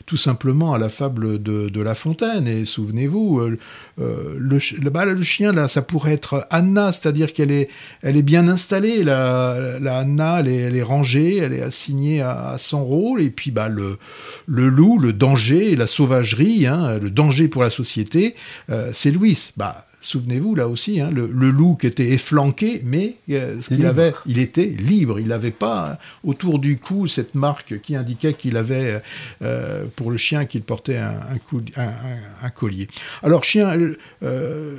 tout simplement à la fable de, La Fontaine. Et souvenez-vous, euh, euh, bah, le chien, là, ça pourrait être Anna, c'est-à-dire qu'elle est, elle est bien installée. La, la Anna, elle est, rangée, elle est assignée à, à son rôle. Et puis, bah, le, le loup, le danger, la sauvagerie, hein, le danger pour la société, euh, c'est Louis. Bah, Souvenez-vous là aussi, hein, le, le loup qui était efflanqué, mais euh, ce qu'il Libre. avait, il était libre. Il n'avait pas autour du cou cette marque qui indiquait qu'il avait, euh, pour le chien, qu'il portait un, un, cou- un- un- un collier. Alors chien, euh,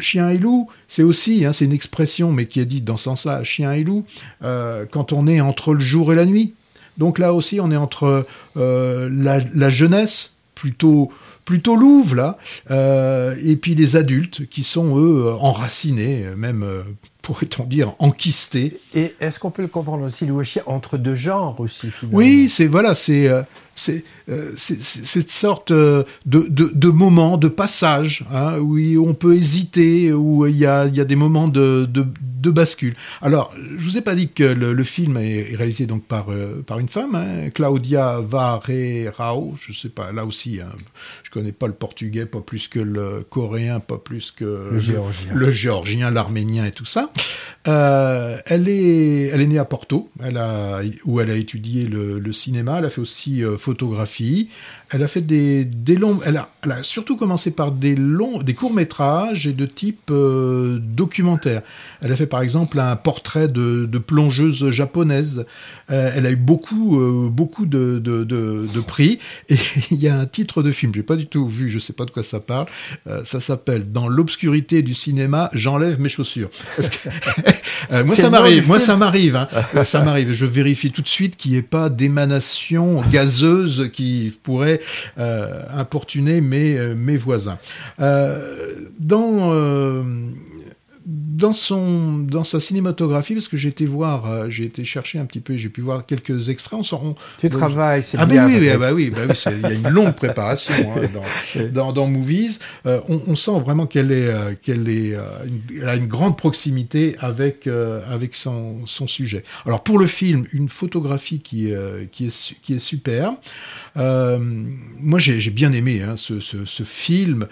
chien et loup, c'est aussi, hein, c'est une expression, mais qui est dite dans ce sens-là, chien et loup, quand on est entre le jour et la nuit. Donc là aussi, on est entre la, la jeunesse, plutôt plutôt louve là, euh, et puis les adultes qui sont eux enracinés, même euh, pourrait-on dire enquistés. Et est-ce qu'on peut le comprendre aussi, le chien, entre deux genres aussi, finalement? Oui, c'est voilà, c'est euh, c'est euh, c'est- cette sorte euh, de, de, de moment, de passage, hein, où on peut hésiter, où il y a, il y a des moments de, de, de bascule. Alors, je vous ai pas dit que le, le film est réalisé donc par, euh, par une femme, hein, Claudia Varerao, je sais pas, là aussi, hein, je connais pas le portugais, pas plus que le coréen, pas plus que Le géorgien. le géorgien, l'arménien et tout ça. Euh, elle, est, elle est née à Porto, elle a, où elle a étudié le, cinéma, elle a fait aussi euh, photographie, elle a fait des, des longs. Elle a, elle a, surtout commencé par des longs, des courts métrages et de type euh, documentaire. Elle a fait par exemple un portrait de, plongeuse japonaise. Elle a eu beaucoup, beaucoup de, de, de, prix. Et [laughs] il y a un titre de film, j'ai pas du tout vu, je sais pas de quoi ça parle. Ça s'appelle Dans l'obscurité du cinéma, j'enlève mes chaussures. [laughs] moi, ça m'arrive, moi ça m'arrive, hein. [laughs] ça m'arrive. Je vérifie tout de suite qu'il n'y ait pas d'émanation gazeuse qui pourrait euh, importuner mes, euh, mes voisins. Euh, dans dans son dans sa cinématographie parce que j'ai été voir euh, j'ai été chercher un petit peu j'ai pu voir quelques extraits on s'en tu on, travailles c'est ah bien ben oui, bah oui bah oui il y a une longue préparation hein, dans, [laughs] dans, dans movies. Euh, on, on, sent vraiment qu'elle est euh, qu'elle est une, elle a une grande proximité avec avec son, son sujet. Alors pour le film une photographie qui qui est qui est super moi j'ai bien aimé hein, ce, ce, ce, film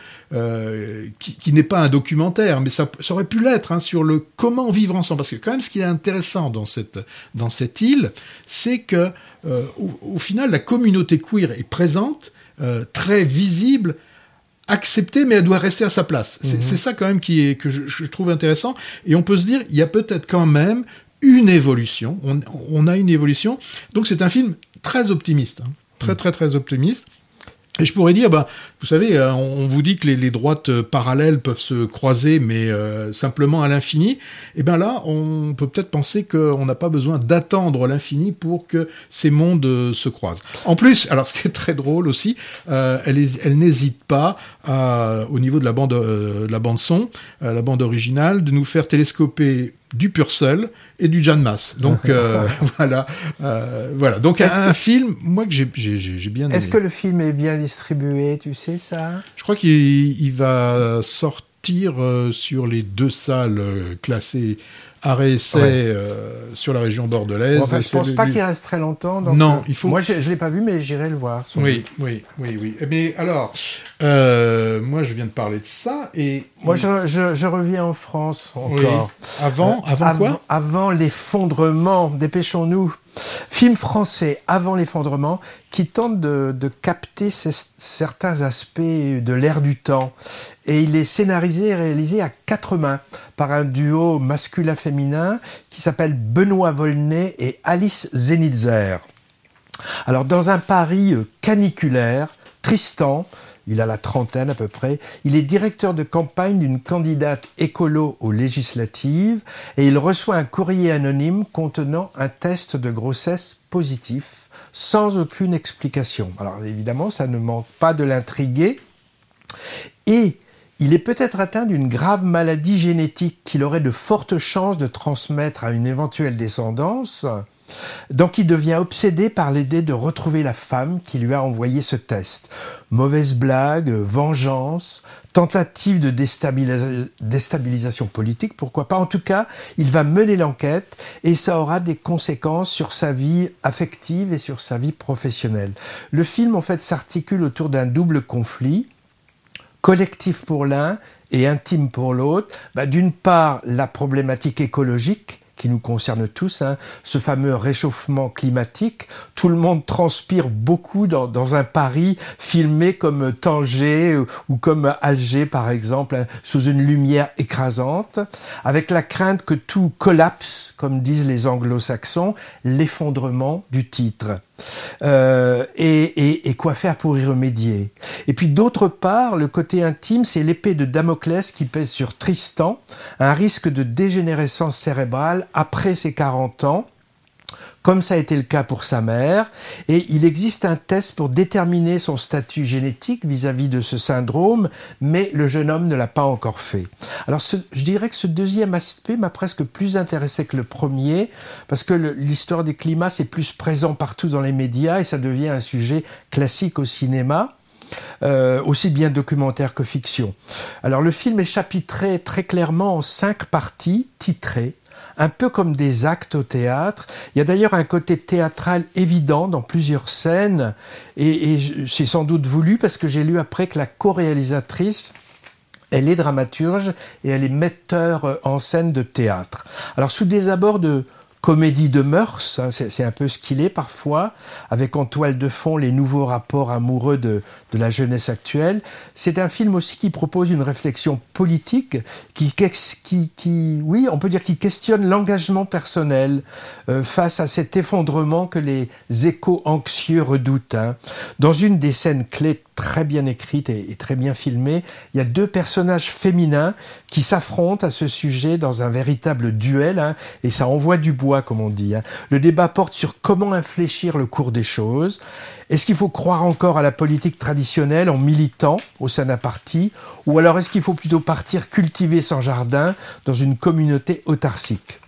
qui, qui n'est pas un documentaire mais ça, ça aurait pu l'être hein, sur le comment vivre ensemble. Parce que quand même, ce qui est intéressant dans cette, dans cette île, c'est que euh, au, au, final, la communauté queer est présente, euh, très visible, acceptée, mais elle doit rester à sa place. C'est -hmm. ça quand même qui est, que je, je, trouve intéressant. Et on peut se dire, il y a peut-être quand même une évolution. On, on a une évolution. Donc c'est un film très optimiste. Hein, très, très, très optimiste. Et je pourrais dire, bah, vous savez, euh, on vous dit que les, les droites euh, parallèles peuvent se croiser, mais euh, simplement à l'infini. Et eh bien là, on peut peut-être penser qu'on n'a pas besoin d'attendre l'infini pour que ces mondes se croisent. En plus, alors [laughs] ce qui est très drôle aussi, euh, elle, elle n'hésite pas, à, au niveau de la bande, de la bande son, la bande originale, de nous faire télescoper du Purcell et du Jan Mass. Donc euh, [laughs] [laughs] voilà, euh, voilà. Donc un, que... film, moi que j'ai bien. Est-ce que le film est bien distribué, tu sais? Ça? Je crois qu'il va sortir euh, sur les deux salles classées arrêt essai ouais. euh, sur la région bordelaise. Bon, enfin, je pense pas qu'il reste très longtemps. Donc, non, il faut. Moi, je, je l'ai pas vu, mais j'irai le voir. Oui, oui, oui, oui. Mais alors, euh, moi, je viens de parler de ça et. Moi, je, je, je reviens en France encore. Oui. Avant, euh, avant quoi? Avant l'effondrement. Dépêchons-nous. Film français avant l'effondrement qui tente de, capter certains aspects de l'ère du temps. Et il est scénarisé et réalisé à quatre mains par un duo masculin-féminin qui s'appelle Benoît Volney et Alice Zenitzer. Alors, dans un Paris caniculaire, Tristan, il a la trentaine à peu près, il est directeur de campagne d'une candidate écolo aux législatives et il reçoit un courrier anonyme contenant un test de grossesse positif sans aucune explication. Alors évidemment, ça ne manque pas de l'intriguer et il est peut-être atteint d'une grave maladie génétique qu'il aurait de fortes chances de transmettre à une éventuelle descendance. Donc il devient obsédé par l'idée de retrouver la femme qui lui a envoyé ce test. Mauvaise blague, vengeance, tentative de déstabilis déstabilisation politique, pourquoi pas. En tout cas, il va mener l'enquête et ça aura des conséquences sur sa vie affective et sur sa vie professionnelle. Le film, en fait, s'articule autour d'un double conflit collectif pour l'un et intime pour l'autre, bah, d'une part la problématique écologique qui nous concerne tous, hein, ce fameux réchauffement climatique. Tout le monde transpire beaucoup dans, dans un Paris filmé comme Tanger ou, comme Alger, par exemple, hein, sous une lumière écrasante, avec la crainte que tout collapse, comme disent les anglo-saxons, l'effondrement du titre. Euh, et, et, et, quoi faire pour y remédier? Et puis d'autre part, le côté intime, c'est l'épée de Damoclès qui pèse sur Tristan, un risque de dégénérescence cérébrale après ses 40 ans, comme ça a été le cas pour sa mère, et il existe un test pour déterminer son statut génétique vis-à-vis -vis de ce syndrome, mais le jeune homme ne l'a pas encore fait. Alors je dirais que ce deuxième aspect m'a presque plus intéressé que le premier, parce que l'histoire des climats, c'est plus présent partout dans les médias, et ça devient un sujet classique au cinéma. Euh, aussi bien documentaire que fiction. Alors le film est chapitré très clairement en cinq parties titrées un peu comme des actes au théâtre. Il y a d'ailleurs un côté théâtral évident dans plusieurs scènes, et, c'est sans doute voulu parce que j'ai lu après que la co-réalisatrice Elle est dramaturge et elle est metteur en scène de théâtre. Alors sous des abords de comédie de mœurs, hein, c'est un peu ce qu'il est parfois, avec en toile de fond les nouveaux rapports amoureux de, la jeunesse actuelle. C'est un film aussi qui propose une réflexion politique, qui oui, on peut dire qui questionne l'engagement personnel euh, face à cet effondrement que les échos anxieux redoutent. Hein. Dans une des scènes clés très bien écrite et, très bien filmée. Il y a deux personnages féminins qui s'affrontent à ce sujet dans un véritable duel, hein, et ça envoie du bois, comme on dit. Hein. Le débat porte sur comment infléchir le cours des choses. Est-ce qu'il faut croire encore à la politique traditionnelle en militant au sein d'un parti, ou alors est-ce qu'il faut plutôt partir cultiver son jardin dans une communauté autarcique?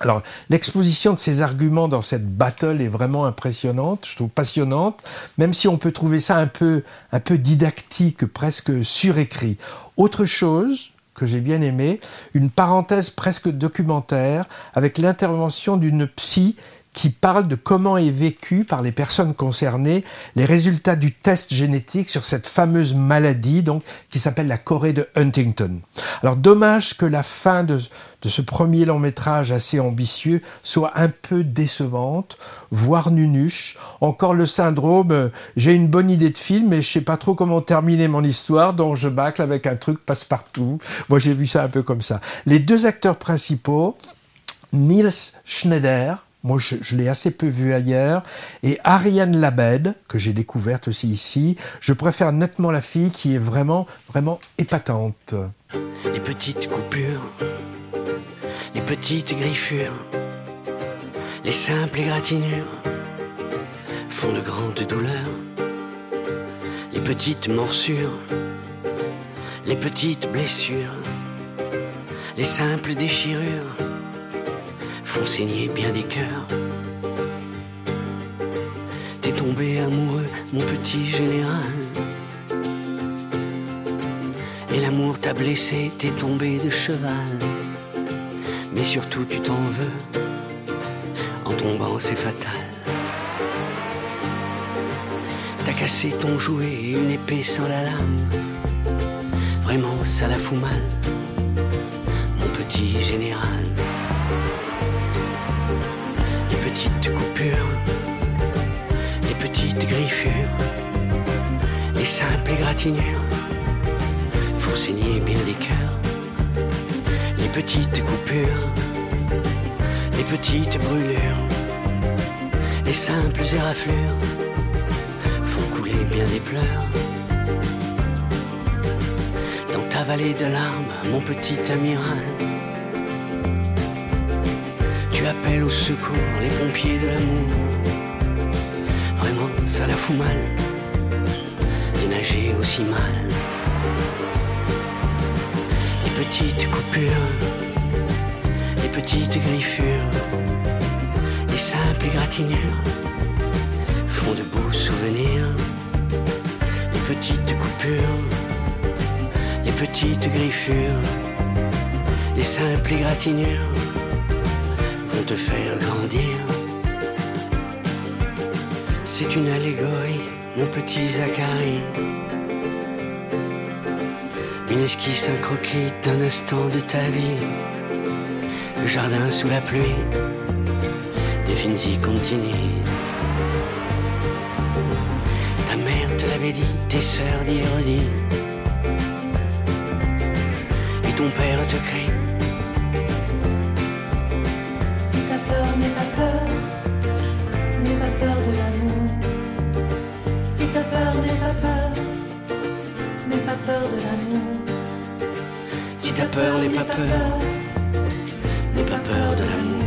Alors, l'exposition de ces arguments dans cette battle est vraiment impressionnante, je trouve passionnante, même si on peut trouver ça un peu, un peu didactique, presque surécrit. Autre chose que j'ai bien aimé, une parenthèse presque documentaire avec l'intervention d'une psy qui parle de comment est vécu par les personnes concernées les résultats du test génétique sur cette fameuse maladie donc qui s'appelle la Corée de Huntington. Alors dommage que la fin de, de ce premier long métrage assez ambitieux soit un peu décevante, voire nunuche. Encore le syndrome, euh, j'ai une bonne idée de film mais je sais pas trop comment terminer mon histoire donc je bâcle avec un truc passe-partout. Moi j'ai vu ça un peu comme ça. Les deux acteurs principaux, Niels Schneider, moi, je, l'ai assez peu vu ailleurs. Et Ariane Labed, que j'ai découverte aussi ici, je préfère nettement la fille qui est vraiment, vraiment épatante. Les petites coupures, les petites griffures, les simples égratignures font de grandes douleurs. Les petites morsures, les petites blessures, les simples déchirures font saigner bien des cœurs. T'es tombé amoureux, mon petit général. Et l'amour t'a blessé, t'es tombé de cheval. Mais surtout tu t'en veux, en tombant c'est fatal. T'as cassé ton jouet et une épée sans la lame. Vraiment ça la fout mal, mon petit général. Petites coupures, les petites griffures, les simples égratignures. Font saigner bien des cœurs. Les petites coupures, les petites brûlures, les simples éraflures. Font couler bien des pleurs. Dans ta vallée de larmes, mon petit amiral au secours les pompiers de l'amour. Vraiment, ça la fout mal de nager aussi mal. Les petites coupures, les petites griffures, les simples égratignures font de beaux souvenirs. Les petites coupures, les petites griffures, les simples égratignures te faire grandir. C'est une allégorie, mon petit Zachary. Une esquisse, un croquis d'un instant de ta vie. Le jardin sous la pluie, des y continue. Ta mère te l'avait dit, tes sœurs d'y Et ton père te crie peur, n'aie pas peur, n'aie pas peur de l'amour.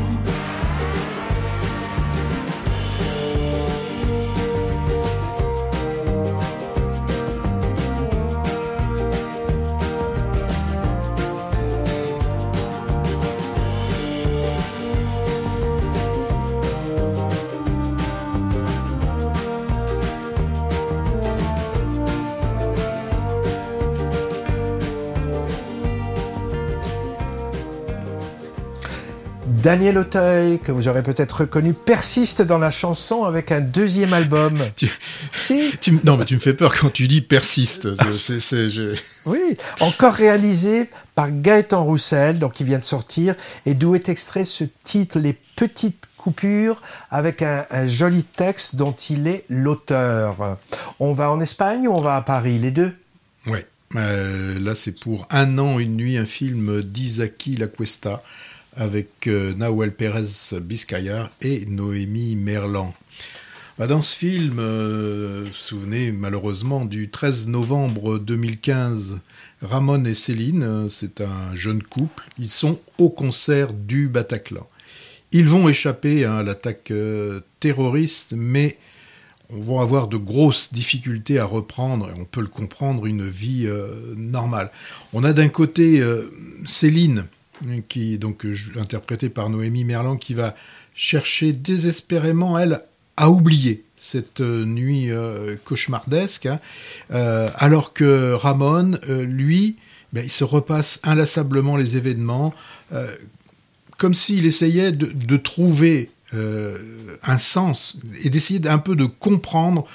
Daniel Auteuil, que vous aurez peut-être reconnu, persiste dans la chanson avec un deuxième album. [laughs] Tu- Si, tu- non, mais tu me fais peur quand tu dis persiste. Je- c'est- c'est- je- [laughs] oui, encore réalisé par Gaëtan Roussel, donc qui vient de sortir, et d'où est extrait ce titre, Les Petites Coupures, avec un, un joli texte dont il est l'auteur. On va en Espagne ou on va à Paris, les deux? Ouais. Euh, là, c'est pour un an, une nuit, un film d'Isaki La Cuesta avec euh, Nahuel Pérez Biscayar et Noémie Merlan. Bah, dans ce film, euh, vous vous souvenez malheureusement du 13 novembre 2015, Ramon et Céline, euh, c'est un jeune couple, ils sont au concert du Bataclan. Ils vont échapper à l'attaque terroriste, mais on va avoir de grosses difficultés à reprendre, et on peut le comprendre, une vie normale. On a d'un côté Céline, qui est donc euh, interprétée par Noémie Merlan, qui va chercher désespérément, elle, à oublier cette euh, nuit euh, cauchemardesque, hein. Alors que Ramon, lui, ben, il se repasse inlassablement les événements, comme s'il essayait de, trouver un sens et d'essayer d'un peu de comprendre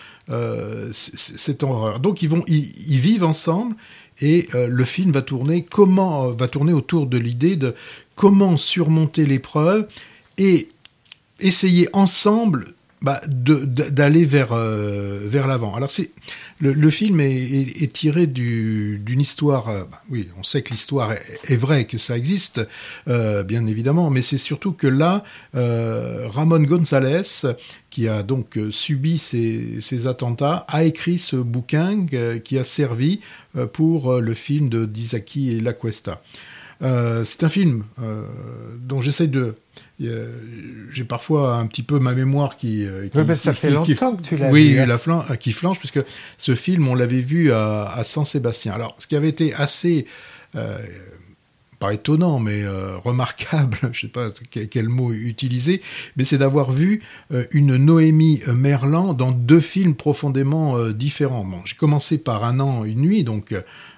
cette horreur. Donc ils vont, ils vivent ensemble et euh, le film va tourner comment euh, va tourner autour de l'idée de comment surmonter l'épreuve et essayer ensemble bah, d'aller vers, euh, vers l'avant. Alors c'est le, film est, est- est tiré du- d'une histoire. euh, bah, oui, on sait que l'histoire est, vraie, que ça existe, euh, bien évidemment, mais c'est surtout que là, Ramon González, qui a donc subi ces, ces attentats, a écrit ce bouquin qui a servi pour le film de Dizaki et La Cuesta. Euh, c'est un film euh, dont j'essaye de. euh, J'ai parfois un petit peu ma mémoire qui. euh, qui Oui, mais ça qui- fait qui- longtemps que tu l'as Oui, vu, hein. la flan- euh, qui flanche, puisque ce film, on l'avait vu à, à San-Sébastien. Alors, ce qui avait été assez. pas étonnant, mais euh, remarquable, [laughs] je sais pas quel, mot utiliser, mais c'est d'avoir vu euh, une Noémie Merlan dans deux films profondément euh, différents. Bon, j'ai commencé par Un an, une nuit, donc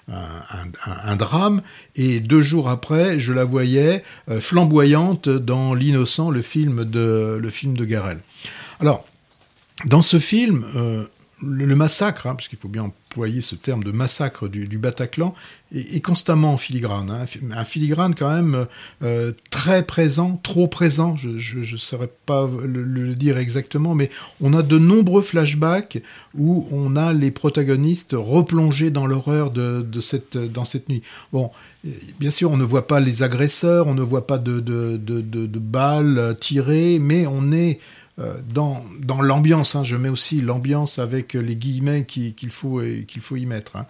un, drame, et deux jours après, je la voyais euh, flamboyante dans L'Innocent, le film de le film de Garel. Alors, dans ce film, euh, le, massacre, hein, parce qu'il faut bien employer ce terme de massacre du, Bataclan, est, constamment en filigrane. hein. Un fi- un filigrane quand même euh, très présent, trop présent, je ne saurais pas le, dire exactement, mais on a de nombreux flashbacks où on a les protagonistes replongés dans l'horreur de, cette, nuit. Bon, bien sûr, on ne voit pas les agresseurs, on ne voit pas de, de, balles tirées, mais on est dans, dans l'ambiance, hein, je mets aussi l'ambiance avec les guillemets qui- qu'il faut, et qu'il faut y mettre. hein.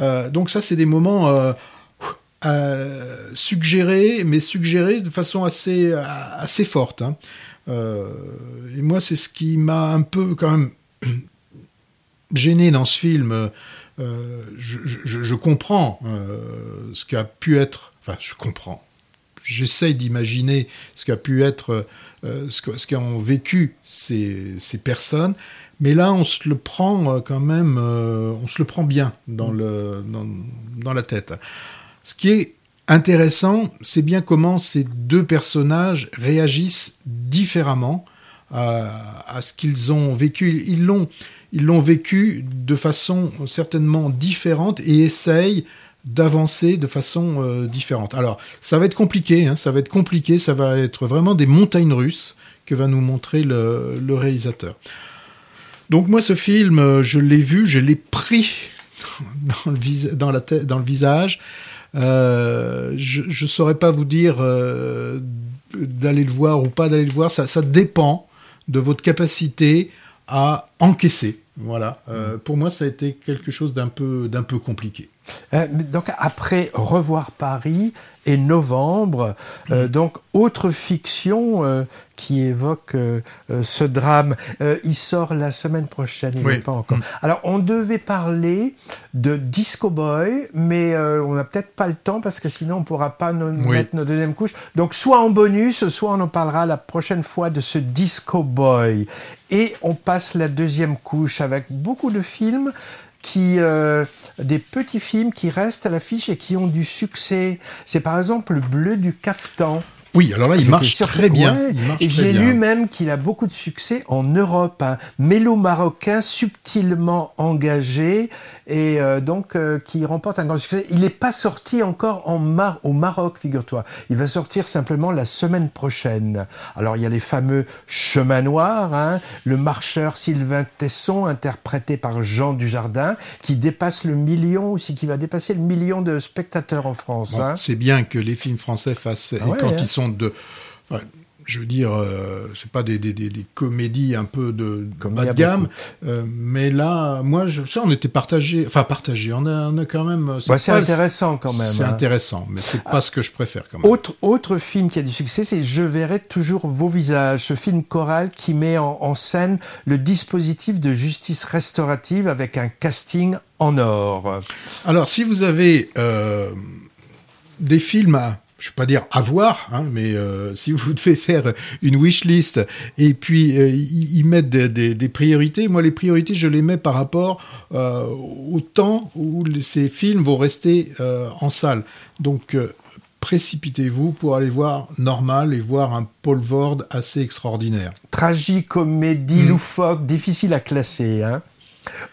Euh, donc ça, c'est des moments euh, euh, suggérés, mais suggérés de façon assez, assez forte. hein. Euh, et moi, c'est ce qui m'a un peu quand même [coughs] gêné dans ce film. Euh, je, comprends euh, ce qu'a pu être, enfin, je comprends. J'essaye d'imaginer ce qu'a pu être, euh, ce qu'ont vécu ces, personnes, mais là, on se le prend euh, quand même, euh, on se le prend bien dans la tête. Ce qui est intéressant, c'est bien comment ces deux personnages réagissent différemment à, à ce qu'ils ont vécu. Ils l'ont, ils l'ont vécu de façon certainement différente et essayent d'avancer de façon euh, différente. Alors, ça va être compliqué, hein, ça va être compliqué, ça va être vraiment des montagnes russes que va nous montrer le, réalisateur. Donc moi, ce film, euh, je l'ai vu, je l'ai pris [laughs] dans le, visage. Euh, je ne saurais pas vous dire d'aller le voir ou pas d'aller le voir. Ça dépend de votre capacité à encaisser. Voilà. Euh, Pour moi, ça a été quelque chose d'un peu, d'un peu compliqué. Euh, donc après Revoir Paris et Novembre, euh, donc autre fiction qui évoque euh, euh, ce drame. Euh, il sort la semaine prochaine, il Oui. n'est pas encore. Mm. Alors on devait parler de Disco Boy, mais euh, on n'a peut-être pas le temps parce que sinon on pourra pas Oui. mettre nos deuxième couche. Donc soit en bonus, soit on en parlera la prochaine fois de ce Disco Boy. Et on passe la deuxième couche avec beaucoup de films qui euh, des petits films qui restent à l'affiche et qui ont du succès. C'est par exemple le bleu du cafetan. Oui, alors là, il J'étais marche très bien. ouais. Il marche Et très j'ai lu même qu'il a beaucoup de succès en Europe. Un mélo-marocain subtilement engagé et euh, donc euh, qui remporte un grand succès. Il n'est pas sorti encore en Mar au Maroc, figure-toi. Il va sortir simplement la semaine prochaine. Alors il y a les fameux chemins noirs, hein, le marcheur Sylvain Tesson, interprété par Jean Dujardin, qui dépasse le million, aussi qui va dépasser le million de spectateurs en France. Bon, hein. C'est bien que les films français fassent, Ah et quand hein. ils sont de, enfin, je veux dire, euh, c'est pas des, des, des, des comédies un peu de Comme bas de gamme, euh, mais là, moi, je, ça, on était partagé, enfin partagé, on a, on a quand même. Ouais, c'est intéressant quand même. C'est hein. intéressant, mais c'est pas ce que je préfère quand même. Autre, autre film qui a du succès, c'est Je verrai toujours vos visages, ce film choral qui met en, en scène le dispositif de justice restaurative avec un casting en or. Alors, si vous avez euh, des films à, je vais pas dire à voir, hein, mais euh, [laughs] si vous devez faire une wish list et puis euh, y, y mettre des, des- des priorités, moi les priorités je les mets par rapport euh, au temps où ces films vont rester euh, en salle. Donc précipitez-vous pour aller voir Normal et voir un Paul Vord assez extraordinaire. Tragicomédie Mm. loufoque, difficile à classer. Hein.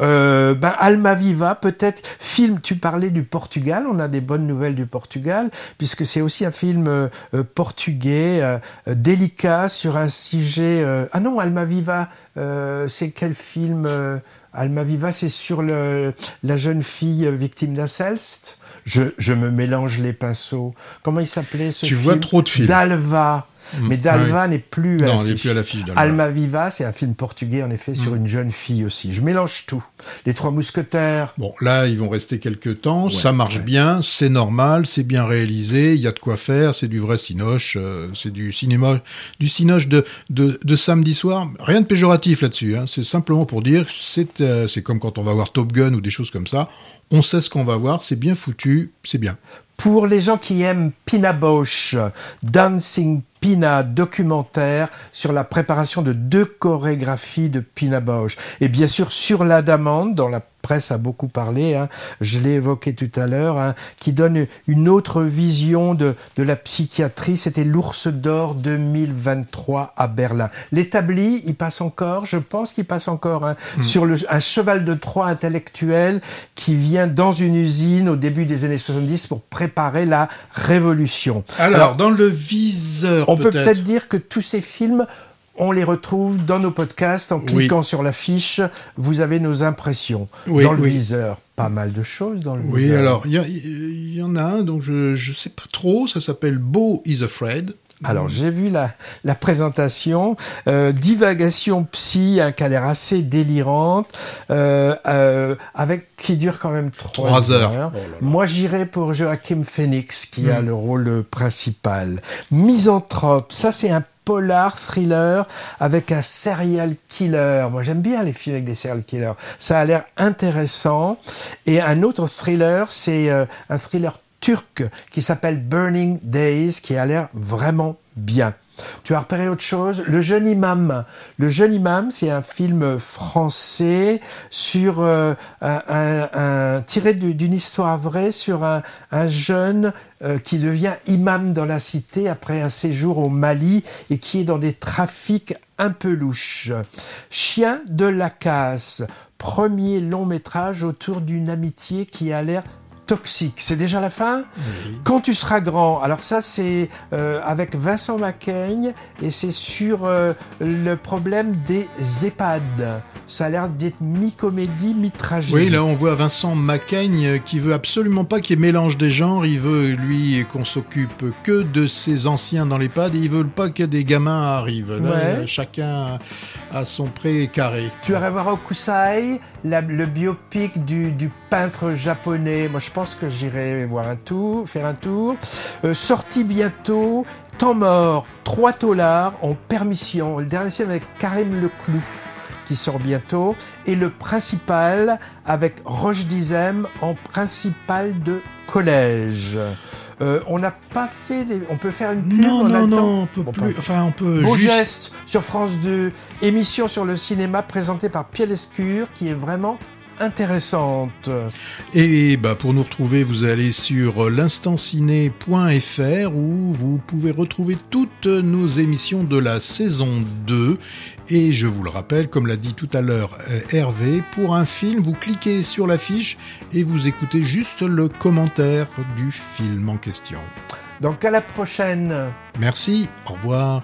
Euh, ben Almaviva, peut-être film. Tu parlais du Portugal. On a des bonnes nouvelles du Portugal puisque c'est aussi un film euh, euh, portugais euh, euh, délicat sur un sujet. euh, Ah non, Almaviva, euh, c'est quel film euh, Almaviva, c'est sur le, la jeune fille victime d'inceste. Je, je me mélange les pinceaux. Comment il s'appelait ce Tu film vois trop de films. D'Alva. Mm. Mais D'Alva n'est plus à Non, l'affiche. plus à l'affiche. Alma Viva, c'est un film portugais en effet sur une jeune fille aussi. Je mélange tout. Les Trois Mousquetaires. Bon, là, ils vont rester quelques temps, Ouais, ça marche ouais. bien, c'est normal, c'est bien réalisé, il y a de quoi faire, c'est du vrai cinoche, euh, c'est du cinéma, du cinoche de, de, de samedi soir. Rien de péjoratif là-dessus, hein, c'est simplement pour dire, c'est euh, c'est comme quand on va voir Top Gun ou des choses comme ça, on sait ce qu'on va voir, c'est bien foutu, c'est bien. Pour les gens qui aiment Pina Bausch, Dancing Pina documentaire sur la préparation de deux chorégraphies de Pina Bausch. Et bien sûr sur l'adamante, dont la presse a beaucoup parlé, hein, je l'ai évoqué tout à l'heure, hein, qui donne une autre vision de, de la psychiatrie. C'était l'Ours d'Or 2023 à Berlin. L'établi, il passe encore, je pense qu'il passe encore, hein, sur le, un cheval de Troie intellectuel qui vient dans une usine au début des années 70 pour préparer la révolution. Alors, dans le viseur, On peut peut-être. peut-être dire que tous ces films, on les retrouve dans nos podcasts en cliquant sur la fiche. Vous avez nos impressions. Oui, dans le oui. viseur, pas mal de choses dans le Oui, viseur. alors, il y, y en a un, donc je, je sais pas trop, ça s'appelle Beau is Afraid. Alors j'ai vu la, la présentation, euh, divagation psy, hein, qui a l'air assez délirante, euh, euh, avec qui dure quand même trois, Trois heures. Oh là là. Moi j'irais pour Joachim Phoenix qui a Hmm. le rôle principal. Misanthrope, ça c'est un polar thriller avec un serial killer. Moi j'aime bien les films avec des serial killers. Ça a l'air intéressant. Et un autre thriller, c'est euh, un thriller turc qui s'appelle Burning Days, qui a l'air vraiment bien. Tu as repéré autre chose? Le jeune imam. Le jeune imam, c'est un film français sur euh, un, tiré du- d'une histoire vraie sur un, un jeune euh, qui devient imam dans la cité après un séjour au Mali et qui est dans des trafics un peu louches. Chien de la casse. Premier long métrage autour d'une amitié qui a l'air toxique. C'est déjà la fin Quand tu seras grand. Alors ça, c'est euh, avec Vincent Macaigne et c'est sur euh, le problème des EHPAD. Ça a l'air d'être mi-comédie, mi-tragédie. Oui, là on voit Vincent Macaigne euh, qui veut absolument pas qu'il y ait mélange des genres. Il veut, lui, qu'on s'occupe que de ses anciens dans l'EHPAD et il veut pas que des gamins arrivent. Là, Ouais. chacun a son pré carré. Tu vas voir Okusai, la- le biopic du, du peintre japonais. Moi, je pense que j'irai voir un tour, faire un tour. Euh, sorti bientôt, Temps mort, trois dollars en permission. Le dernier film avec Karim Leclou qui sort bientôt. Et le principal avec Roche Dizem en principal de collège. Euh, on n'a pas fait des... On peut faire une pub Non, on non, non, on peut Bon, plus. pas- Enfin, on peut Beau juste. geste sur France 2, émission sur le cinéma présentée par Pierre Lescure qui est vraiment intéressante. Et bah, pour nous retrouver, vous allez sur l'instantciné.fr où vous pouvez retrouver toutes nos émissions de la saison 2. Et je vous le rappelle, comme l'a dit tout à l'heure euh, Hervé, pour un film, vous cliquez sur l'affiche et vous écoutez juste le commentaire du film en question. Donc à la prochaine. Merci, au revoir.